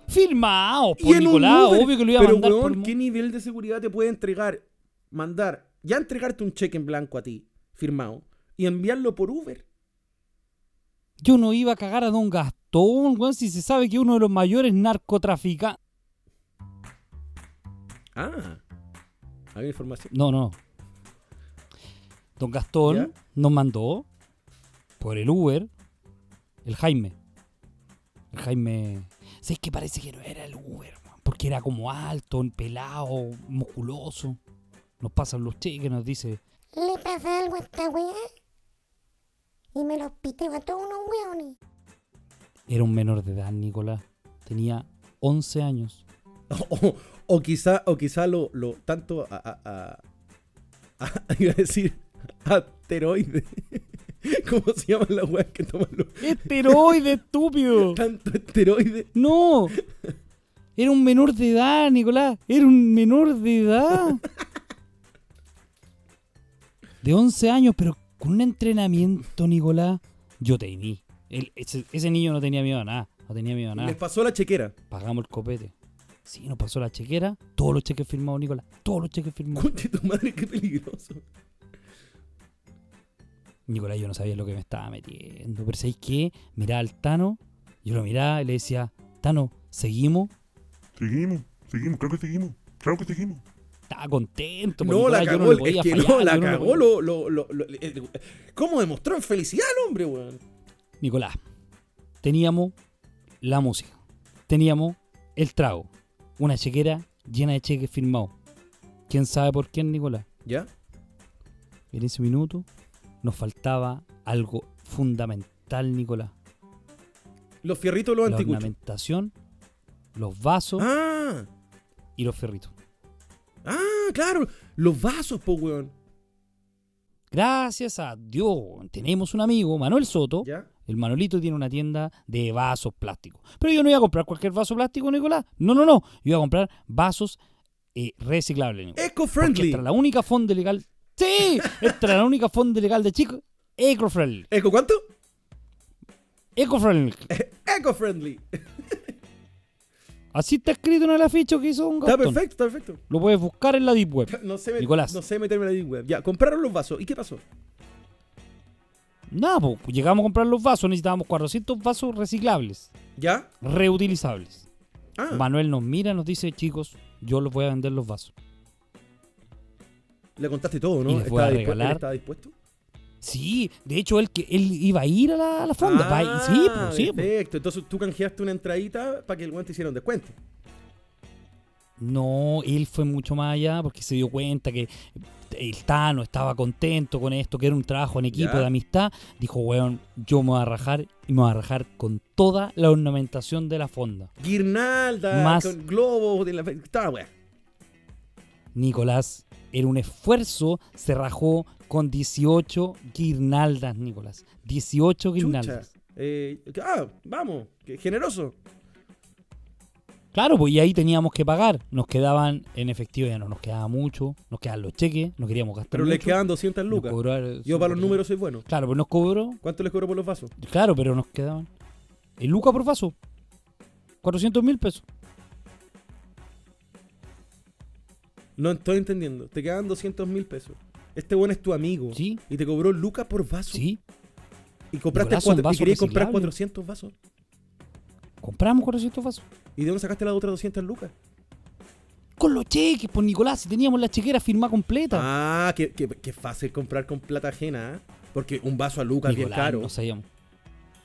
Firmado, Y por en un Nicolás, Uber. obvio que lo iba a Pero, mandar por weón, mo- ¿qué nivel de seguridad te puede entregar? Mandar, ya entregarte un cheque en blanco a ti, firmado, y enviarlo por Uber. Yo no iba a cagar a Don Gastón, weón, si se sabe que es uno de los mayores narcotraficantes. Ah, había información. No, no. Don Gastón ¿Ya? nos mandó por el Uber el Jaime. El Jaime. ¿Sabes que parece que no era el Uber? Porque era como alto, pelado, musculoso. Nos pasan los cheques, nos dice. ¿Le pasa algo a esta weá? Y me los piteo a todos unos weones. Era un menor de edad, Nicolás. Tenía 11 años. O, o quizá, o quizá lo, lo tanto a, a, a- a- iba a decir asteroide. ¿Cómo se llaman las weas que toman los ¡Esteroide, estúpido! tanto esteroide? ¡No! Era un menor de edad, Nicolás. Era un menor de edad. De 11 años, pero con un entrenamiento, Nicolás. Yo tenía. Él- ese, ese niño no tenía miedo a nada. No tenía miedo a nada. Les pasó la chequera. Pagamos el copete. Sí, nos pasó la chequera. Todos los cheques firmados, Nicolás. Todos los cheques firmados. Conche tu madre, qué peligroso. Nicolás, yo no sabía lo que me estaba metiendo. Pero ¿sabéis qué? Miraba al Tano. Yo lo miraba y le decía, Tano, ¿seguimos? Seguimos, seguimos, claro que seguimos. Claro que seguimos. Estaba contento. No, la cagó, podía es que fallar, no, la cagó lo, lo, lo, lo- eh, ¿Cómo demostró en felicidad el hombre, weón? Nicolás, teníamos la música, teníamos el trago, una chequera llena de cheques firmados. ¿Quién sabe por quién, Nicolás? ¿Ya? En ese minuto nos faltaba algo fundamental, Nicolás. Los fierritos los La anticuchos. ornamentación, los vasos Ah, y los ferritos. Ah, claro. Los vasos, po, weón. Gracias a Dios, tenemos un amigo, Manuel Soto, ¿Ya? El Manolito tiene una tienda de vasos plásticos. Pero yo no iba a comprar cualquier vaso plástico, Nicolás. No, no, no. Yo iba a comprar vasos eh, reciclables, Eco-friendly. esta era la única fonda legal. ¡Sí! Esta era la única fonda legal de chicos. Eco-friendly. ¿Eco cuánto? Eco-friendly. Eco-friendly. Así está escrito en el afiche que hizo un Está perfecto, está perfecto. Lo puedes buscar en la Deep Web. No sé, met- Nicolás. no sé meterme en la deep web. Ya, compraron los vasos. ¿Y qué pasó? Nada, pues llegamos a comprar los vasos, necesitábamos 400 vasos reciclables, ¿Ya? reutilizables. Ah, Manuel nos mira, nos dice, chicos, yo les voy a vender los vasos. le contaste todo, y ¿no? les voy a ¿Estaba dispu- regalar- ¿Estaba dispuesto? Sí, de hecho él que él iba a ir a la, a la fonda. sí, Ah, pues, sí. pues. Perfecto. Entonces tú canjeaste una entradita para que el guante te hiciera un descuento. No, él fue mucho más allá porque se dio cuenta que el Tano estaba contento con esto, que era un trabajo en equipo Ya. de amistad. Dijo, weón, yo me voy a rajar y me voy a rajar con toda la ornamentación de la fonda. Guirnalda, Más- con globos, de la... Estaba weá. Nicolás, era un esfuerzo, se rajó con 18 guirnaldas, Nicolás. 18 Chucha. guirnaldas. Eh, ah, vamos, qué generoso. Claro, pues y ahí teníamos que pagar. Nos quedaban en efectivo, ya no nos quedaba mucho. Nos quedaban los cheques, no queríamos gastar Pero mucho. le quedan 200 Nos lucas. cobró Yo para los 5%. números soy bueno. Claro, pues nos cobró. ¿Cuánto les cobro por los vasos? Claro, pero nos quedaban. El Luca por vaso. 400 mil pesos. No estoy entendiendo. Te quedan 200 mil pesos. Este bueno es tu amigo. Sí, Y te cobró lucas por vaso. sí. Y compraste Nicolás, son cuatro, y querías comprar reciclables. 400 vasos. Compramos 400 vasos. ¿Y de dónde sacaste las otras 200 lucas? Con los cheques, por Nicolás, si teníamos la chequera firmada completa. Ah, qué, qué- qué fácil comprar con plata ajena, ¿eh? Porque un vaso a lucas es bien Nicolás, caro. no sabíamos.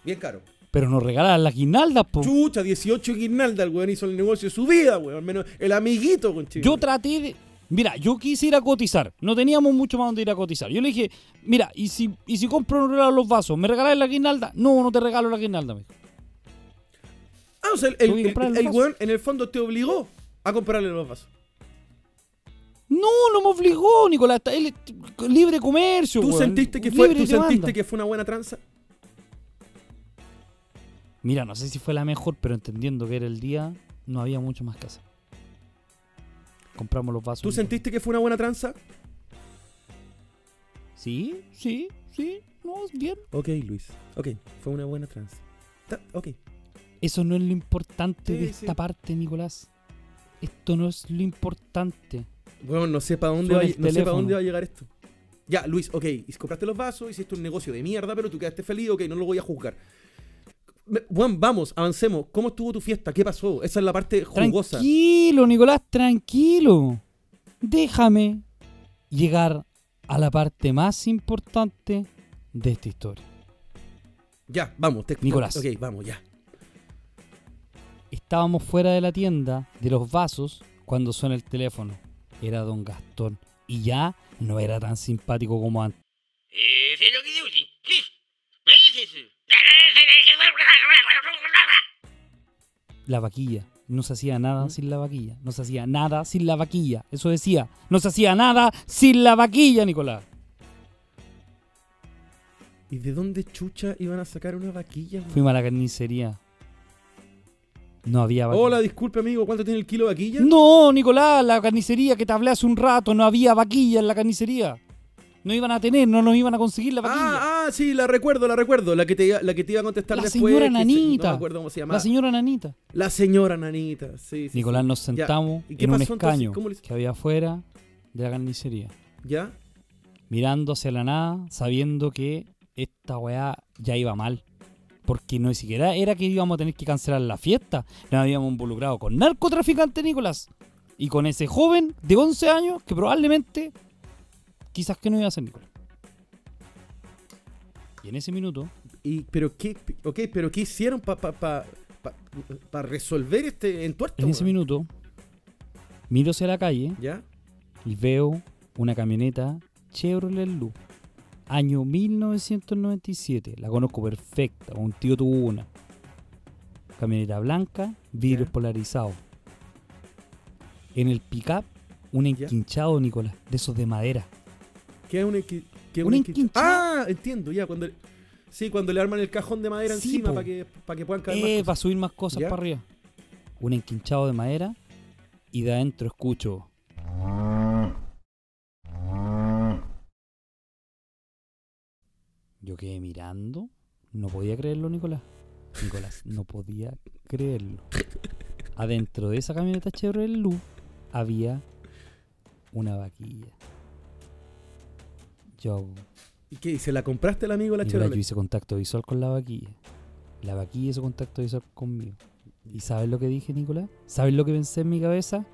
Bien caro. Pero nos regalaban las guirnaldas, po. Chucha, 18 guirnaldas, el weón hizo el negocio de su vida, weón. Al menos el amiguito con Yo traté de. Mira, yo quise ir a cotizar. No teníamos mucho más donde ir a cotizar. Yo le dije, mira, ¿y si, y si compro un regalo los vasos? ¿Me regalas la guirnalda? No, no te regalo la guirnalda, me. Ah, o sea, el, el, el- weón en el fondo te obligó a comprarle los vasos. No, no me obligó, Nicolás. Él libre comercio, ¿Tú weón. sentiste que fue, tú sentiste que fue una buena tranza? Mira, no sé si fue la mejor, pero entendiendo que era el día, no había mucho más que hacer. Compramos los vasos. ¿Tú sentiste que fue una buena tranza? Sí, sí, sí. No, bien. Ok, Luis. Ok, fue una buena tranza. Ta- Ok. Eso no es lo importante de Sí, esta parte, Nicolás. Esto no es lo importante. Bueno, no sé para dónde, Suena va, el no sé pa' teléfono. dónde va a llegar esto. Ya, Luis, ok, y compraste los vasos, hiciste un negocio de mierda, pero tú quedaste feliz, ok, no lo voy a juzgar. Juan, vamos, avancemos. ¿Cómo estuvo tu fiesta? ¿Qué pasó? Esa es la parte jugosa. Tranquilo, Nicolás, tranquilo. Déjame llegar a la parte más importante de esta historia. Ya, vamos, te Nicolás. Ok, vamos, ya. Estábamos fuera de la tienda de los vasos cuando suena el teléfono. Era don Gastón. Y ya no era tan simpático como antes. Eh, sé lo que digo, sí. Sí. ¿Me dices? La vaquilla. No se hacía nada ¿Mm? sin la vaquilla. No se hacía nada sin la vaquilla. Eso decía. No se hacía nada sin la vaquilla, Nicolás. ¿Y de dónde chucha iban a sacar una vaquilla? güey? Fuimos a la carnicería. No había vaquilla. Hola, disculpe, amigo, ¿cuánto tiene el kilo de vaquilla? No, Nicolás, la carnicería que te hablé hace un rato, no había vaquilla en la carnicería. No iban a tener, no nos iban a conseguir la vaquilla. Ah, ah, sí, la recuerdo, la recuerdo. La que te, iba- la que te iba a contestar La después. señora que se- Nanita. no me acuerdo cómo se llamaba. la señora Nanita. La señora Nanita, sí, sí. Nicolás, nos sentamos ¿Y qué en un pasó escaño ¿Cómo le- que había afuera de la carnicería, ¿Ya? mirando hacia la nada, sabiendo que esta weá ya iba mal. Porque no siquiera era que íbamos a tener que cancelar la fiesta. Nos habíamos involucrado con narcotraficante Nicolás. Y con ese joven de 11 años que probablemente, quizás que no iba a ser Nicolás. Y en ese minuto, Y, pero qué, ok, pero ¿qué hicieron para pa, pa, resolver este entuerto? en ese minuto, miro hacia la calle ¿Ya? y veo una camioneta Chevrolet Luz, año 1997. La conozco perfecta, un tío tuvo una. Camioneta blanca, vidrios Ya. polarizados. En el pickup, un Ya. enquinchado, Nicolás, de esos de madera. ¿Qué es un, enqui- qué es Un enqui- enquinchado. Ah, entiendo, ya, cuando... Sí, cuando le arman el cajón de madera Sí, encima para que, para que puedan caer más Eh, cosas. para subir más cosas ¿Ya? para arriba. Un enquinchado de madera y de adentro escucho. Yo quedé mirando. No podía creerlo, Nicolás. Nicolás, no podía creerlo. Adentro de esa camioneta Chevrolet Luz había una vaquilla. Yo ¿Y qué? ¿Se la compraste al amigo la Nicolás, yo Chevrolet? hice contacto visual con la vaquilla. La vaquilla hizo contacto visual conmigo. ¿Y sabes lo que dije, Nicolás? ¿Sabes lo que pensé en mi cabeza?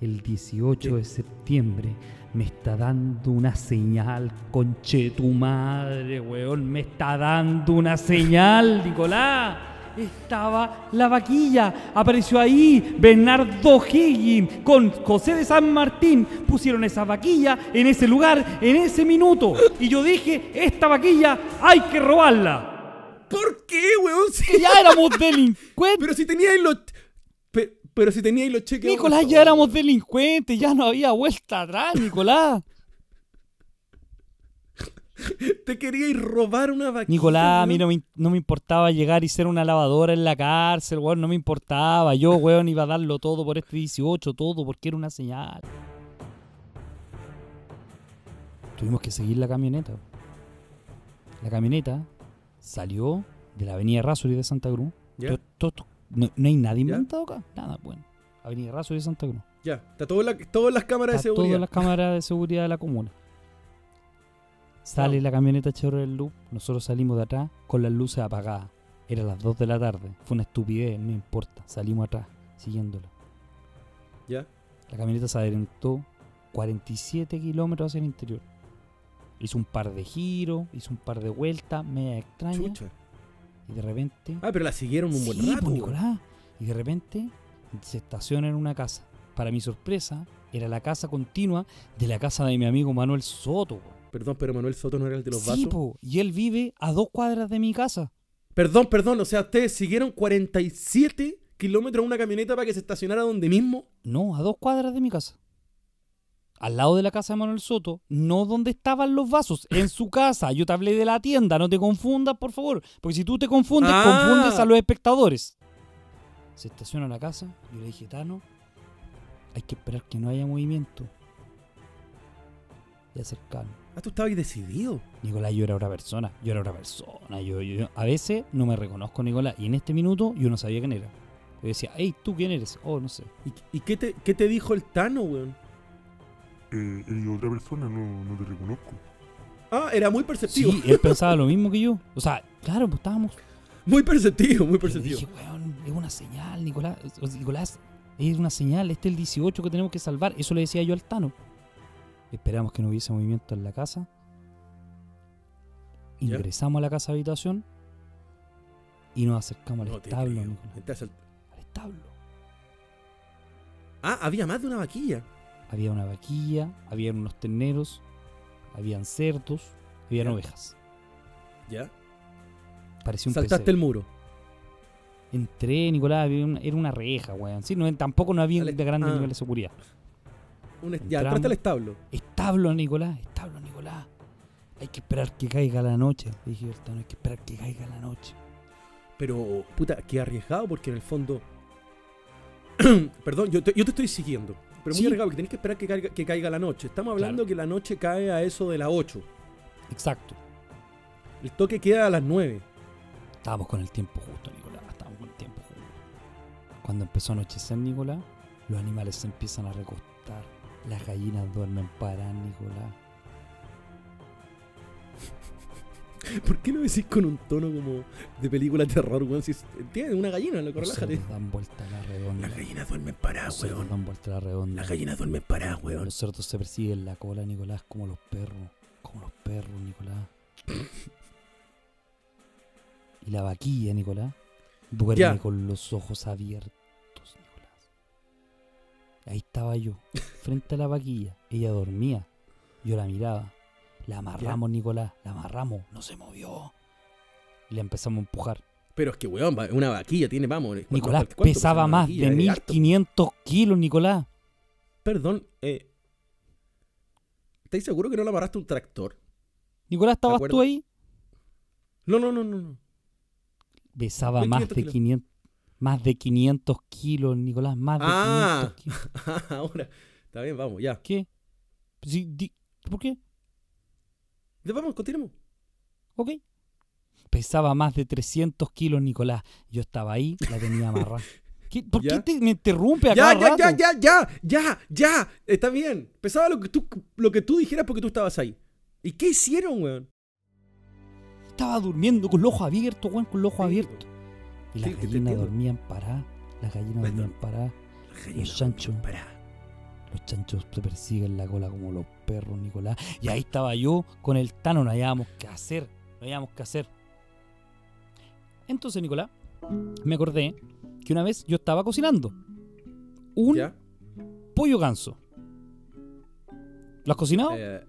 El 18 ¿Qué? de septiembre me está dando una señal, conche tu madre, weón. Me está dando una señal, Nicolás. Estaba la vaquilla, apareció ahí Bernardo Higgins con José de San Martín. Pusieron esa vaquilla en ese lugar, en ese minuto. Y yo dije, esta vaquilla hay que robarla. ¿Por qué, weón? Si- ya éramos delincuentes. Pero si teníais los... pe- Pero si teníais los cheques... Nicolás, ya éramos delincuentes, ya no había vuelta atrás, Nicolás. Te queríais robar una vaquilla. Nicolás, a mí no me, no me importaba llegar y ser una lavadora en la cárcel, weón, no me importaba. Yo, weón, iba a darlo todo por este 18, todo, porque era una señal. Tuvimos que seguir la camioneta. La camioneta salió de la avenida Rasuri de Santa Cruz. No, no hay nadie inventado acá, nada, bueno. Avenida Rasuri de Santa Cruz. Ya, está todo en la- todo en las cámaras de seguridad. todas las cámaras de seguridad de la comuna. Sale la camioneta Chevrolet Loop, nosotros salimos de atrás con las luces apagadas. Era las 2 de la tarde, fue una estupidez, no importa. Salimos atrás, siguiéndola. Ya. La camioneta se adelantó 47 kilómetros hacia el interior. Hizo un par de giros, hizo un par de vueltas, media extraña. Chucha. Y de repente. Ah, pero la siguieron un buen Sí, rato. pues, weón. Nicolás. Y de repente se estaciona en una casa. Para mi sorpresa, era la casa continua de la casa de mi amigo Manuel Soto. Perdón, pero Manuel Soto no era el de los Sí, vasos. po, y él vive a dos cuadras de mi casa. Perdón, perdón, o sea, ustedes siguieron 47 kilómetros en una camioneta para que se estacionara donde mismo. No, a dos cuadras de mi casa. Al lado de la casa de Manuel Soto, no donde estaban los vasos, en su casa. Yo te hablé de la tienda, no te confundas, por favor. Porque si tú te confundes, Ah. confundes a los espectadores. Se estaciona en la casa, yo le dije, Tano, hay que esperar que no haya movimiento. Y acercarme. Ah, tú estabas decidido. Nicolás, yo era otra persona, yo era otra persona. Yo, yo- yo- a veces no me reconozco, Nicolás, y en este minuto yo no sabía quién era. Yo decía, hey, ¿tú quién eres? Oh, no sé. ¿Y, y qué, te, qué te dijo el Tano, weón? Eh, eres otra persona, no, no te reconozco. Ah, era muy perceptivo. Sí, él pensaba lo mismo que yo. O sea, claro, pues estábamos. Muy perceptivo, muy perceptivo. dije, weón, es una señal, Nicolás. Nicolás, es una señal, este es el 18 que tenemos que salvar. Eso le decía yo al Tano. Esperamos que no hubiese movimiento en la casa. Ya. Ingresamos a la casa habitación y nos acercamos al No establo, al- Al establo. Ah, había más de una vaquilla. Había una vaquilla, había unos terneros, habían cerdos, habían Ya. ovejas. Ya. Parecía un Saltaste pesebre. el muro. Entré, Nicolás, había una- era una reja, weón. Sí, no, tampoco no había Al- de grande ah. nivel de seguridad. Un est- ya, entraste al establo. Establo, Nicolás, establo, Nicolás. Hay que esperar que caiga la noche. Dije, "Bertano, hay que esperar que caiga la noche. Pero, puta, qué arriesgado porque en el fondo. Perdón, yo te, yo te estoy siguiendo. Pero muy Sí. arriesgado porque tenés que esperar que caiga, que caiga la noche. Estamos hablando Claro. que la noche cae a eso de las 8. Exacto. El toque queda a las 9. Estábamos con el tiempo justo, Nicolás. Estábamos con el tiempo justo. Cuando empezó a anochecer, Nicolás, los animales se empiezan a recostar. Las gallinas duermen paradas, Nicolás. ¿Por qué no decís con un tono como de película de terror, weón? Si ¿Entiendes? Una gallina, loco, Los relájate. cerdos dan vuelta a la redonda. Las gallinas duermen Los cerdos weón. dan vuelta a la redonda. Las gallinas duermen paradas, weón. Los cerdos se persiguen la cola, Nicolás, como los perros. Como los perros, Nicolás. y la vaquilla, Nicolás, duerme Ya. con los ojos abiertos. Ahí estaba yo, frente a la vaquilla. Ella dormía. Yo la miraba. La amarramos, Nicolás. La amarramos. No se movió. Y la empezamos a empujar. Pero es que, weón, una vaquilla tiene, vamos. ¿cuánto- Nicolás cuánto pesaba más vaquilla? de Es harto. 1500 kilos, Nicolás. Perdón, eh. ¿Estáis seguro que no la amarraste un tractor? Nicolás, ¿estabas tú ahí? No, no, no, no. no. Pesaba ¿De más 500 de kilos? 500, más de 500 kilos, Nicolás, más de Ah. 500 kilos. Ahora, está bien, vamos, ya. ¿Qué? Sí, di- ¿Por qué? Ya, Vamos, continuemos. Ok. Pesaba más de 300 kilos, Nicolás. Yo estaba ahí, la tenía amarrada. ¿Qué- ¿Por Ya. qué te, me interrumpe a Ya, cada ya, rato? ya, ya, ya, ya, ya. Está bien. Pesaba lo que tú, lo que tú dijeras porque tú estabas ahí. ¿Y qué hicieron, weón? Estaba durmiendo con los ojos abiertos, weón, con los ojos Sí, abiertos. Y las Sí, te gallinas dormían paradas. Las gallinas dormían paradas. Los chanchos. Pará. Los chanchos se persiguen la cola como los perros, Nicolás. Y ahí estaba yo con el Tano, no hallábamos qué hacer. No hallábamos qué hacer. Entonces, Nicolás, me acordé que una vez yo estaba cocinando un ¿Ya? pollo ganso. ¿Lo has cocinado? Eh,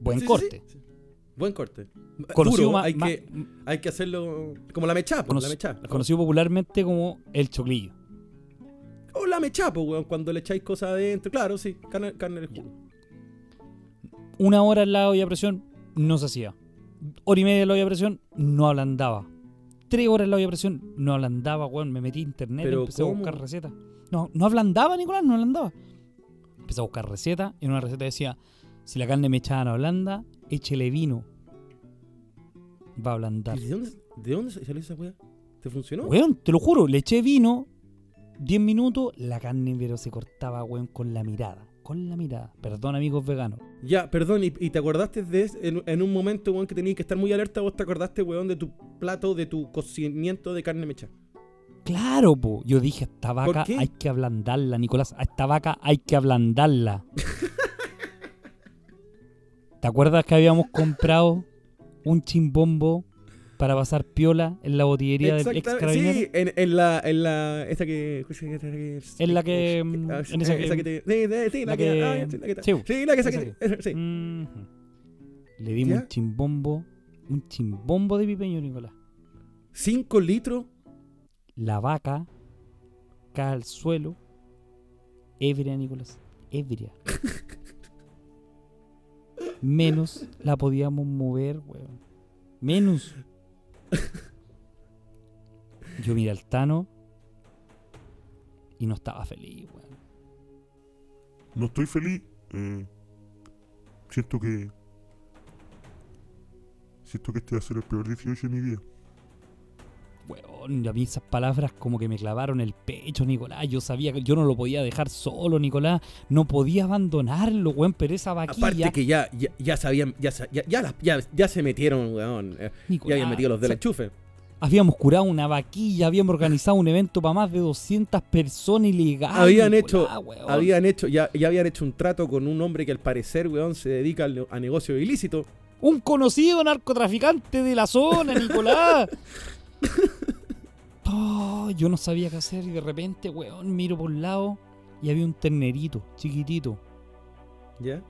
Buen sí, corte. sí. Buen corte. Conocido, Duro, hay, que, hay que hacerlo como la mecha, conoc- la mecha. conocido popularmente como el choclillo. O la mecha, pues, weón, cuando le echáis cosas adentro. Claro, sí, carne, carne de jugo. Una hora en la olla a presión no se hacía. Hora y media en la olla a presión no ablandaba. Tres horas en la olla a presión no ablandaba, weón. Me metí a internet y Pero empecé ¿cómo? a buscar recetas. No, no ablandaba, Nicolás, no ablandaba. Empecé a buscar recetas y en una receta decía, si la carne mechada no ablanda, échele vino. Va a ablandar. ¿Y de dónde, de dónde salió esa weá? ¿Te funcionó? Weón, te lo juro, le eché vino, 10 minutos, la carne pero se cortaba, weón, con la mirada. Con la mirada. Perdón, amigos veganos. Ya, perdón, ¿y, y te acordaste de es- en, en un momento, weón, que tenías que estar muy alerta? ¿Vos te acordaste, weón, de tu plato, de tu cocimiento de carne mecha? Claro, po. Yo dije, esta vaca hay que ablandarla, Nicolás. A esta vaca hay que ablandarla. ¿Te acuerdas que habíamos comprado un chimbombo para pasar piola en la botillería del ex carabinero? Sí, en, en la, en la, esta que... En la que, mm, Ah, en esa que- te... Sí, la que... sí, la que... sí. Le dimos ¿Ya? un chimbombo, un chimbombo de pipeño, Nicolás. Cinco litros. La vaca cae al suelo, ebria, Nicolás, ebria. Menos la podíamos mover, weón. Menos. Yo miré al Tano y no estaba feliz, weón. No estoy feliz. eh, siento que. Siento que este va a ser el peor 18 de mi vida. Weón, a mí esas palabras como que me clavaron el pecho, Nicolás. Yo sabía que yo no lo podía dejar solo, Nicolás. No podía abandonarlo, weón, pero esa vaquilla... Aparte que ya, ya, ya sabían, ya, ya, ya, se metieron, weón. eh, Ya Nicolás, habían metido los del enchufe. Habíamos curado una vaquilla, habíamos organizado un evento para más de 200 personas ilegales. Habían hecho, Nicolás, weón. habían hecho, ya, ya habían hecho un trato con un hombre que al parecer, weón, se dedica a negocio ilícito. Un conocido narcotraficante de la zona, Nicolás. Oh, yo no sabía qué hacer y de repente, weón, miro por un lado y había un ternerito, chiquitito. ¿Ya?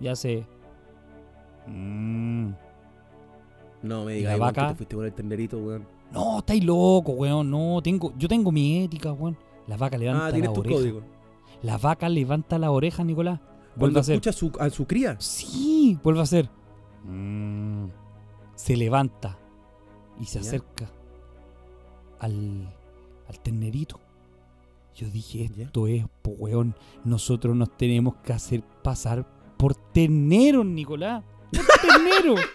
Y hace... Mm. No me ¿Y digas, que te fuiste con el ternerito, weón. No, estáis loco, weón. No, tengo, yo tengo mi ética, weón. La vaca levanta Ah, la tu oreja. código. La vaca levanta la oreja, Nicolás. Vuelve a hacer. escucha a su, a su cría. Sí, vuelve a hacer. Mm. Se levanta y se Ya. acerca al, al ternerito. Yo dije, esto es, po, weón. Nosotros nos tenemos que hacer pasar por terneros, Nicolás. Por ternero.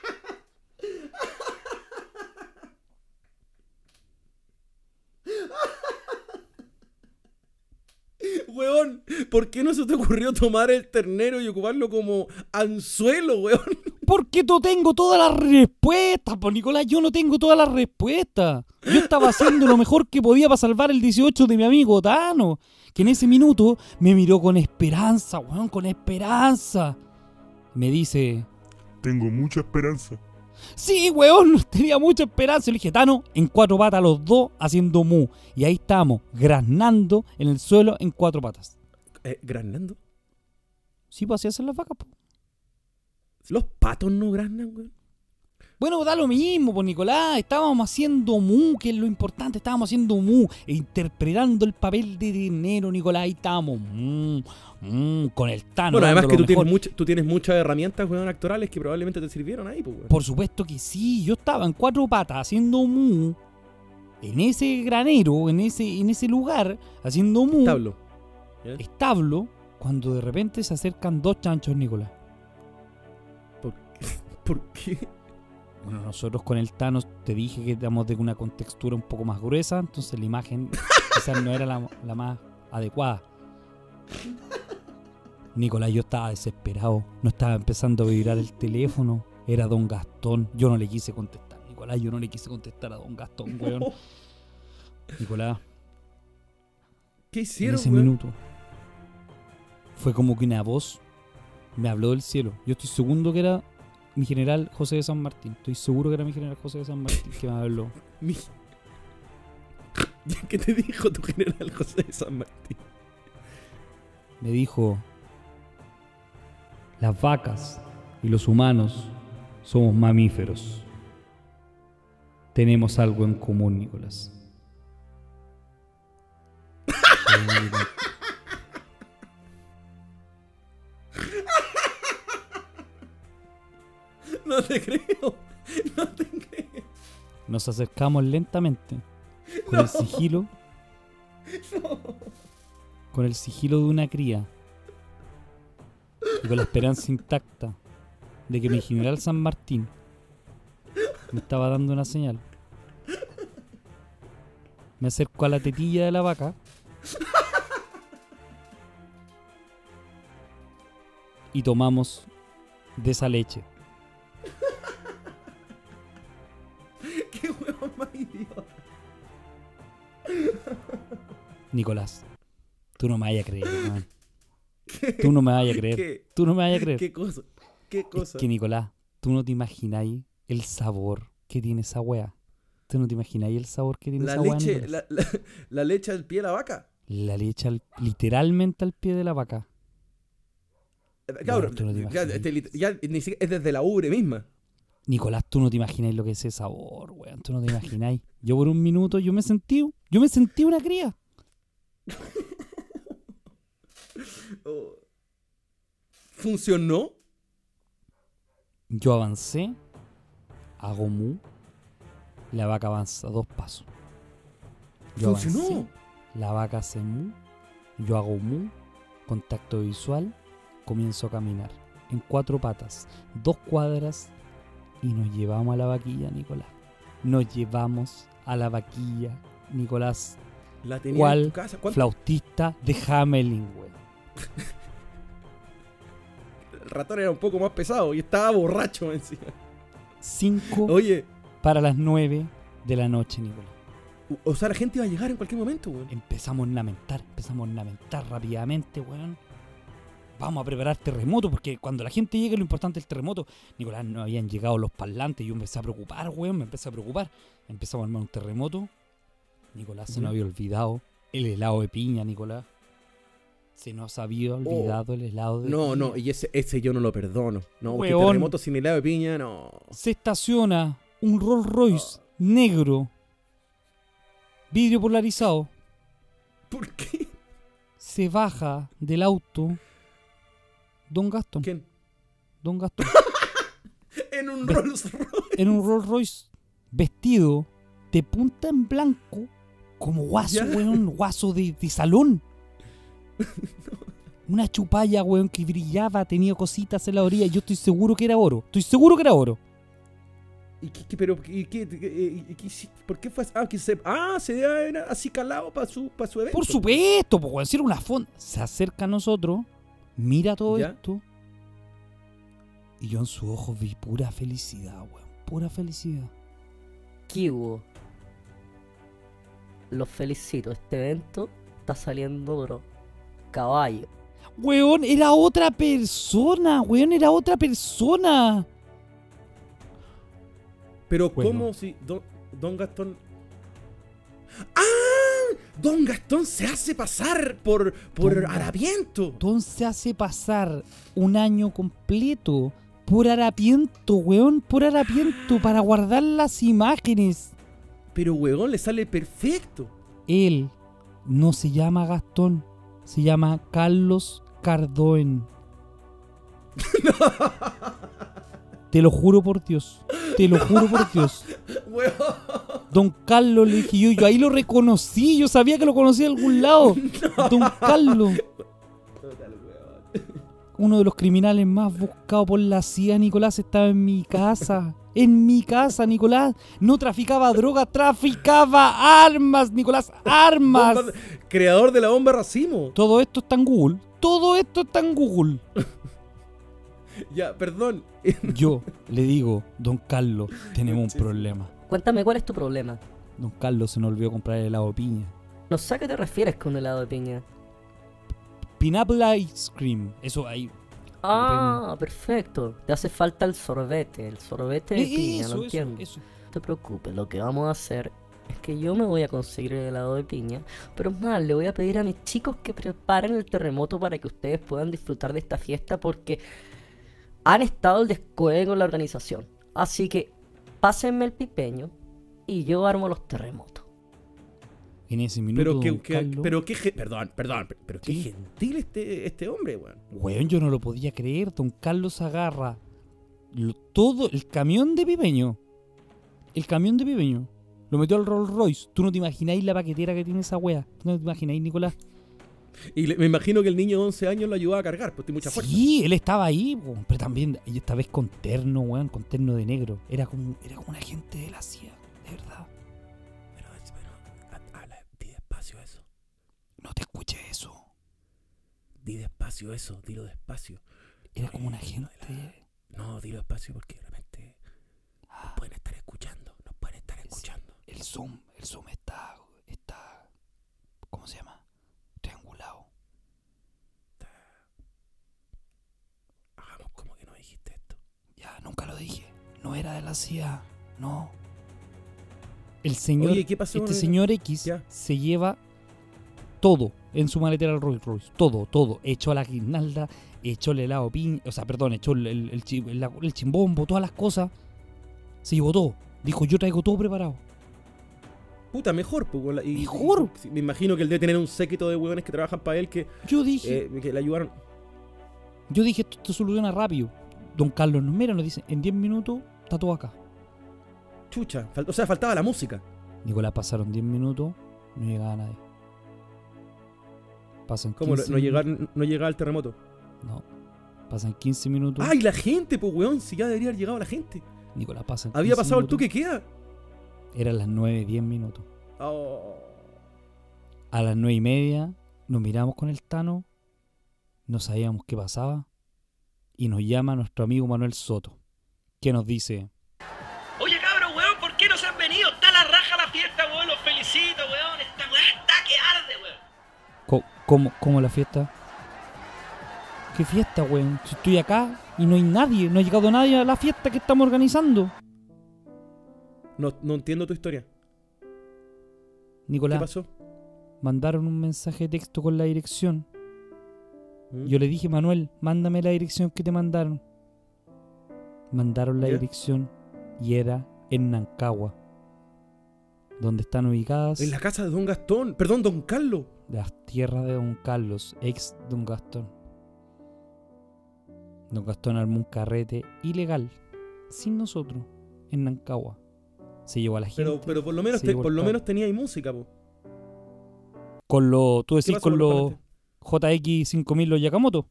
Weón, ¿por qué no se te ocurrió tomar el ternero y ocuparlo como anzuelo, weón? Porque tú tengo todas las respuestas, pues Nicolás, yo no tengo todas las respuestas. Yo estaba haciendo lo mejor que podía para salvar el 18 de mi amigo Tano, que en ese minuto me miró con esperanza, weón, con esperanza. Me dice, Tengo mucha esperanza. sí, weón, tenía mucha esperanza. Y le dije, Tano, en cuatro patas los dos haciendo mu. Y ahí estamos, graznando en el suelo en cuatro patas. Eh, ¿Granando? Sí, pues así hacen las vacas, po. Los patos no granan, weón. Bueno, da lo mismo, pues Nicolás. Estábamos haciendo mu, que es lo importante. Estábamos haciendo mu, e interpretando el papel de dinero, Nicolás. Y estábamos mu, mu, con el Tano. Bueno, además que tú tienes, mucha- tú tienes muchas herramientas, weón, actorales que probablemente te sirvieron ahí, pues, weón. Por supuesto que sí. Yo estaba en cuatro patas haciendo mu. En ese granero, en ese, en ese lugar, haciendo mu. Establo. Establo. Cuando de repente se acercan dos chanchos, Nicolás. ¿Por qué? Bueno, nosotros con el Thanos te dije que éramos de una contextura un poco más gruesa, entonces la imagen quizás no era la, la más adecuada. Nicolás, yo estaba desesperado, no estaba empezando a vibrar el teléfono, era Don Gastón, yo no le quise contestar, Nicolás, yo no le quise contestar a Don Gastón, weón. Nicolás, ¿Qué en hicieron, ese weón? minuto fue como que una voz me habló del cielo. Yo estoy seguro que era mi general José de San Martín, estoy seguro que era mi general José de San Martín que me habló. Mi- ¿Qué te dijo tu general José de San Martín? me dijo, las vacas y los humanos somos mamíferos. Tenemos algo en común, Nicolás. No te creo. No te creo. Nos acercamos lentamente, con el sigilo, con el sigilo de una cría, y con la esperanza intacta de que mi general San Martín me estaba dando una señal. Me acerco a la tetilla de la vaca y tomamos de esa leche. Idiota. Nicolás, tú no me vayas a creer. Tú no me vayas a creer. ¿Qué? Tú no me vayas a creer. ¿Qué cosa? ¿Qué Es cosa? que Nicolás, tú no te imagináis el sabor que tiene esa wea. Tú no te imagináis el sabor que tiene La esa wea. leche, Nicolás. la, la, la leche al pie de la vaca. La leche al- literalmente al pie de la vaca. Eh, Cabrón, no te ya, ya es desde la ubre misma. Nicolás, tú no te imagináis lo que es ese sabor, weón. Tú no te imagináis. Yo por un minuto, yo me sentí, yo me sentí una cría. Oh. ¿Funcionó? Yo avancé, hago mu, la vaca avanza dos pasos. Yo ¿Funcionó? avancé, la vaca hace mu, yo hago mu, contacto visual, comienzo a caminar en cuatro patas, dos cuadras y nos llevamos a la vaquilla, Nicolás. Nos llevamos a la vaquilla, Nicolás, ¿La tenía ¿Cuál en tu casa? ¿Cuánto? flautista de Hamelin, weón. El ratón era un poco más pesado y estaba borracho encima. Cinco Oye, para las nueve de la noche, Nicolás. o sea, la gente iba a llegar en cualquier momento, weón. Empezamos a lamentar, empezamos a lamentar rápidamente, weón. Vamos a preparar terremoto, porque cuando la gente llegue lo importante es el terremoto. Nicolás, no habían llegado los parlantes, yo me empecé a preocupar, weón, me empecé a preocupar. Empezamos a armar un terremoto. Nicolás se nos había olvidado el helado de piña, Nicolás. Se nos había olvidado el helado de Oh. No, piña. no, y ese, ese yo no lo perdono. No, porque Weón. terremoto sin helado de piña, no. se estaciona un Rolls Royce negro, vidrio polarizado, ¿Por qué? se baja del auto Don Gastón. ¿Quién? Don Gastón. En un Ve- Rolls Royce. en un Rolls Royce vestido de punta en blanco, como guaso, Ya. weón, guaso de, de salón. Una chupalla, weón, que brillaba, tenía cositas en la orilla. Yo estoy seguro que era oro. Estoy seguro que era oro. ¿Y qué, qué- pero, y qué, y- ¿Por qué fue así? Ah, que se, ah, se era así calado para su, pa' su evento. Por supuesto, pues, weón, si era una fonda. Se acerca a nosotros, mira todo Ya. esto. Y yo en sus ojos vi pura felicidad, weón. Pura felicidad. ¿Qué hubo? Los felicito, este evento está saliendo duro. Caballo. Weón, era otra persona, weón, era otra persona. Pero Bueno. ¿cómo si Don, Don Gastón... ¡Ah! Don Gastón se hace pasar por, por Don- harapiento. Entonces hace pasar un año completo por harapiento, weón, por harapiento, para guardar las imágenes. Pero, weón, le sale perfecto. Él no se llama Gastón, se llama Carlos Cardoen. Te lo juro por Dios, te lo juro por Dios. Don Carlos le dije yo, yo ahí lo reconocí, yo sabía que lo conocía de algún lado. Don Carlos. Uno de los criminales más buscados por la CIA, Nicolás, estaba en mi casa. En mi casa, Nicolás. No traficaba droga, traficaba armas, Nicolás, armas. Creador de la bomba racimo. Todo esto está en Google. Todo esto está en Google. Ya, perdón. Yo le digo, don Carlos, tenemos un problema. Cuéntame cuál es tu problema. Don Carlos se nos olvidó comprar el helado de piña. No sé a qué te refieres con helado de piña. Pineapple Ice Cream. Eso ahí. Ah, perfecto. Te hace falta el sorbete, el sorbete de Eh, piña, eso, lo eso, entiendo. eso. No te preocupes, lo que vamos a hacer es que yo me voy a conseguir el helado de piña, pero más, le voy a pedir a mis chicos que preparen el terremoto para que ustedes puedan disfrutar de esta fiesta porque han estado al descueve con la organización. Así que pásenme el pipeño y yo armo los terremotos. En ese minuto, Pero qué, perdón, perdón, pero qué ¿Qué? gentil este, este hombre, weón. Weón, yo no lo podía creer. Don Carlos agarra lo- todo el camión de Pipeño. El camión de Pipeño. Lo metió al Rolls Royce. Tú no te imagináis la paquetera que tiene esa wea. Tú no te imagináis, Nicolás. Y le- me imagino que el niño de 11 años lo ayudaba a cargar, pues tiene mucha fuerza. Sí, él estaba ahí, po, pero también, y esta vez con terno, weón, con terno de negro. Era como, era como un agente de la CIA, de verdad. Pero, pero, ha- habla, di despacio eso. No te escuché eso. Di despacio eso, dilo despacio. Era como un agente. No, dilo despacio porque de repente nos pueden estar escuchando, nos pueden estar escuchando. El Zoom, el Zoom está, está, ¿cómo se llama? Triangulado. Hagamos como que no dijiste esto. Ya, nunca lo dije. No era de la CIA, no. El señor, Oye, ¿qué pasó este señor X Ya. se lleva todo en su maletera al Rolls Royce. Todo, todo. Echó la guirnalda, echó el helado piña, o sea, perdón, echó el, el, el el chimbombo, todas las cosas. Se llevó todo. Dijo, yo traigo todo preparado. Puta, mejor, pues. y- Mejor. y- me imagino que él debe tener un séquito de hueones que trabajan para él que, Yo dije, eh, que le ayudaron. yo dije, esto se soluciona rápido. Don Carlos nos mira, nos dice, en 10 minutos está todo acá. Chucha, o sea, faltaba la música. Nicolás, pasaron 10 minutos, no llegaba nadie. Pasan 15 ¿Cómo no, no minutos. llegar, no llegaba el terremoto? No. Pasan 15 minutos. ¡Ay, la gente, pues, weón! Si ya debería haber llegado la gente. Nicolás, pasan Había 15 pasado el minutos. toque queda. Eran las 9, 10 minutos. Oh. A las 9 y media nos miramos con el Tano, no sabíamos qué pasaba, y nos llama nuestro amigo Manuel Soto, que nos dice, Oye, cabros, weón, ¿por qué no se han venido? Está la raja la fiesta, weón, los felicito, weón. Esta weá está que arde, weón. "Co- ¿cómo, cómo la fiesta? ¿Qué fiesta, weón? Si estoy acá y no hay nadie, no ha llegado nadie a la fiesta que estamos organizando. No, no entiendo tu historia. ¿Qué Nicolás, pasó? mandaron un mensaje de texto con la dirección. ¿Mm? Yo le dije, Manuel, mándame la dirección que te mandaron. Mandaron la dirección y era en Nancagua, donde están ubicadas... En la casa de don Gastón, perdón, don Carlos. Las tierras de don Carlos, ex don Gastón. Don Gastón armó un carrete ilegal, sin nosotros, en Nancagua. Se llevó a la gente. Pero, por lo menos, por lo menos tenía ahí música, po. Con lo. Tú decís con lo. JX5000 los Yakamoto.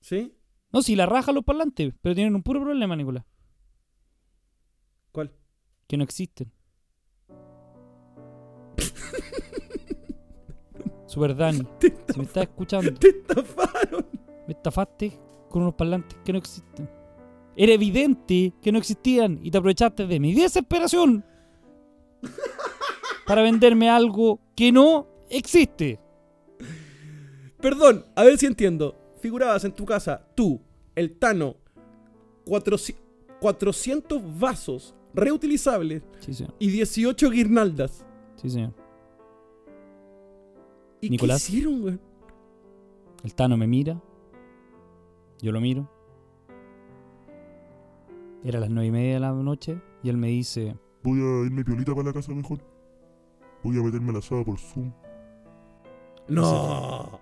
¿Sí? No, sí, la raja los parlantes, pero tienen un puro problema, Nicolás. ¿Cuál? Que no existen. Super Dani, si me estás escuchando. Te estafaron. Me estafaste con unos parlantes que no existen. Era evidente que no existían y te aprovechaste de mi desesperación para venderme algo que no existe. Perdón, a ver si entiendo. Figurabas en tu casa, tú, el Tano, 400, 400 vasos reutilizables Sí, señor. y 18 guirnaldas. Sí, señor. ¿Y Nicolás. qué hicieron, güey? El Tano me mira. Yo lo miro. Era las nueve y media de la noche y él me dice, Voy a irme piolita para la casa mejor. Voy a meterme al asado por Zoom. No.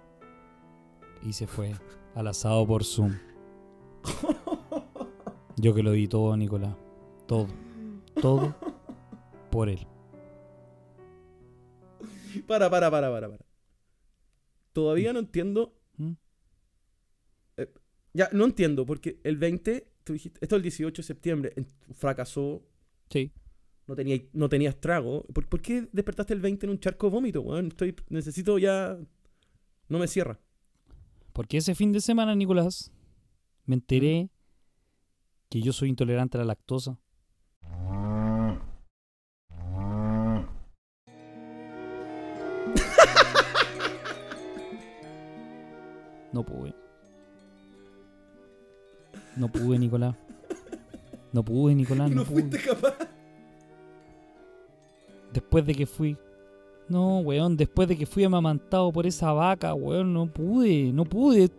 Y se fue al asado por Zoom. Yo que lo di todo, Nicolás. Todo. Todo por él. Para, para, para, para, para. Todavía no entiendo. ¿Mm? Eh, ya, no entiendo, porque el 20, tú dijiste, esto es el 18 de septiembre, fracasó, Sí. no tenía, no tenías trago. ¿Por, por qué despertaste el 20 en un charco de vómito, weón? Estoy, necesito ya... No me cierra. Porque ese fin de semana, Nicolás, me enteré que yo soy intolerante a la lactosa. No pude. No pude, Nicolás. No pude, Nicolás. no No pude. fuiste capaz. Después de que fui. No, weón, después de que fui amamantado por esa vaca, weón, no pude, no pude.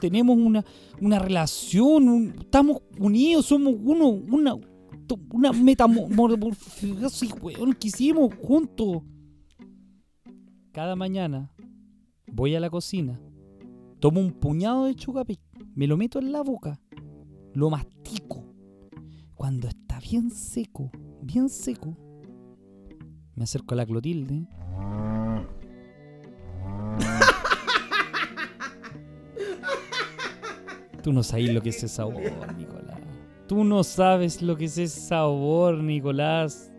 Tenemos una, una relación, un- estamos unidos, somos uno, una, una metamorfosis, weón, que hicimos juntos. Cada mañana voy a la cocina, tomo un puñado de chucapic, me lo meto en la boca, lo mastico. Cuando está bien seco, bien seco, me acerco a la Clotilde. Tú no sabes lo que es ese sabor, Nicolás. Tú no sabes lo que es ese sabor, Nicolás.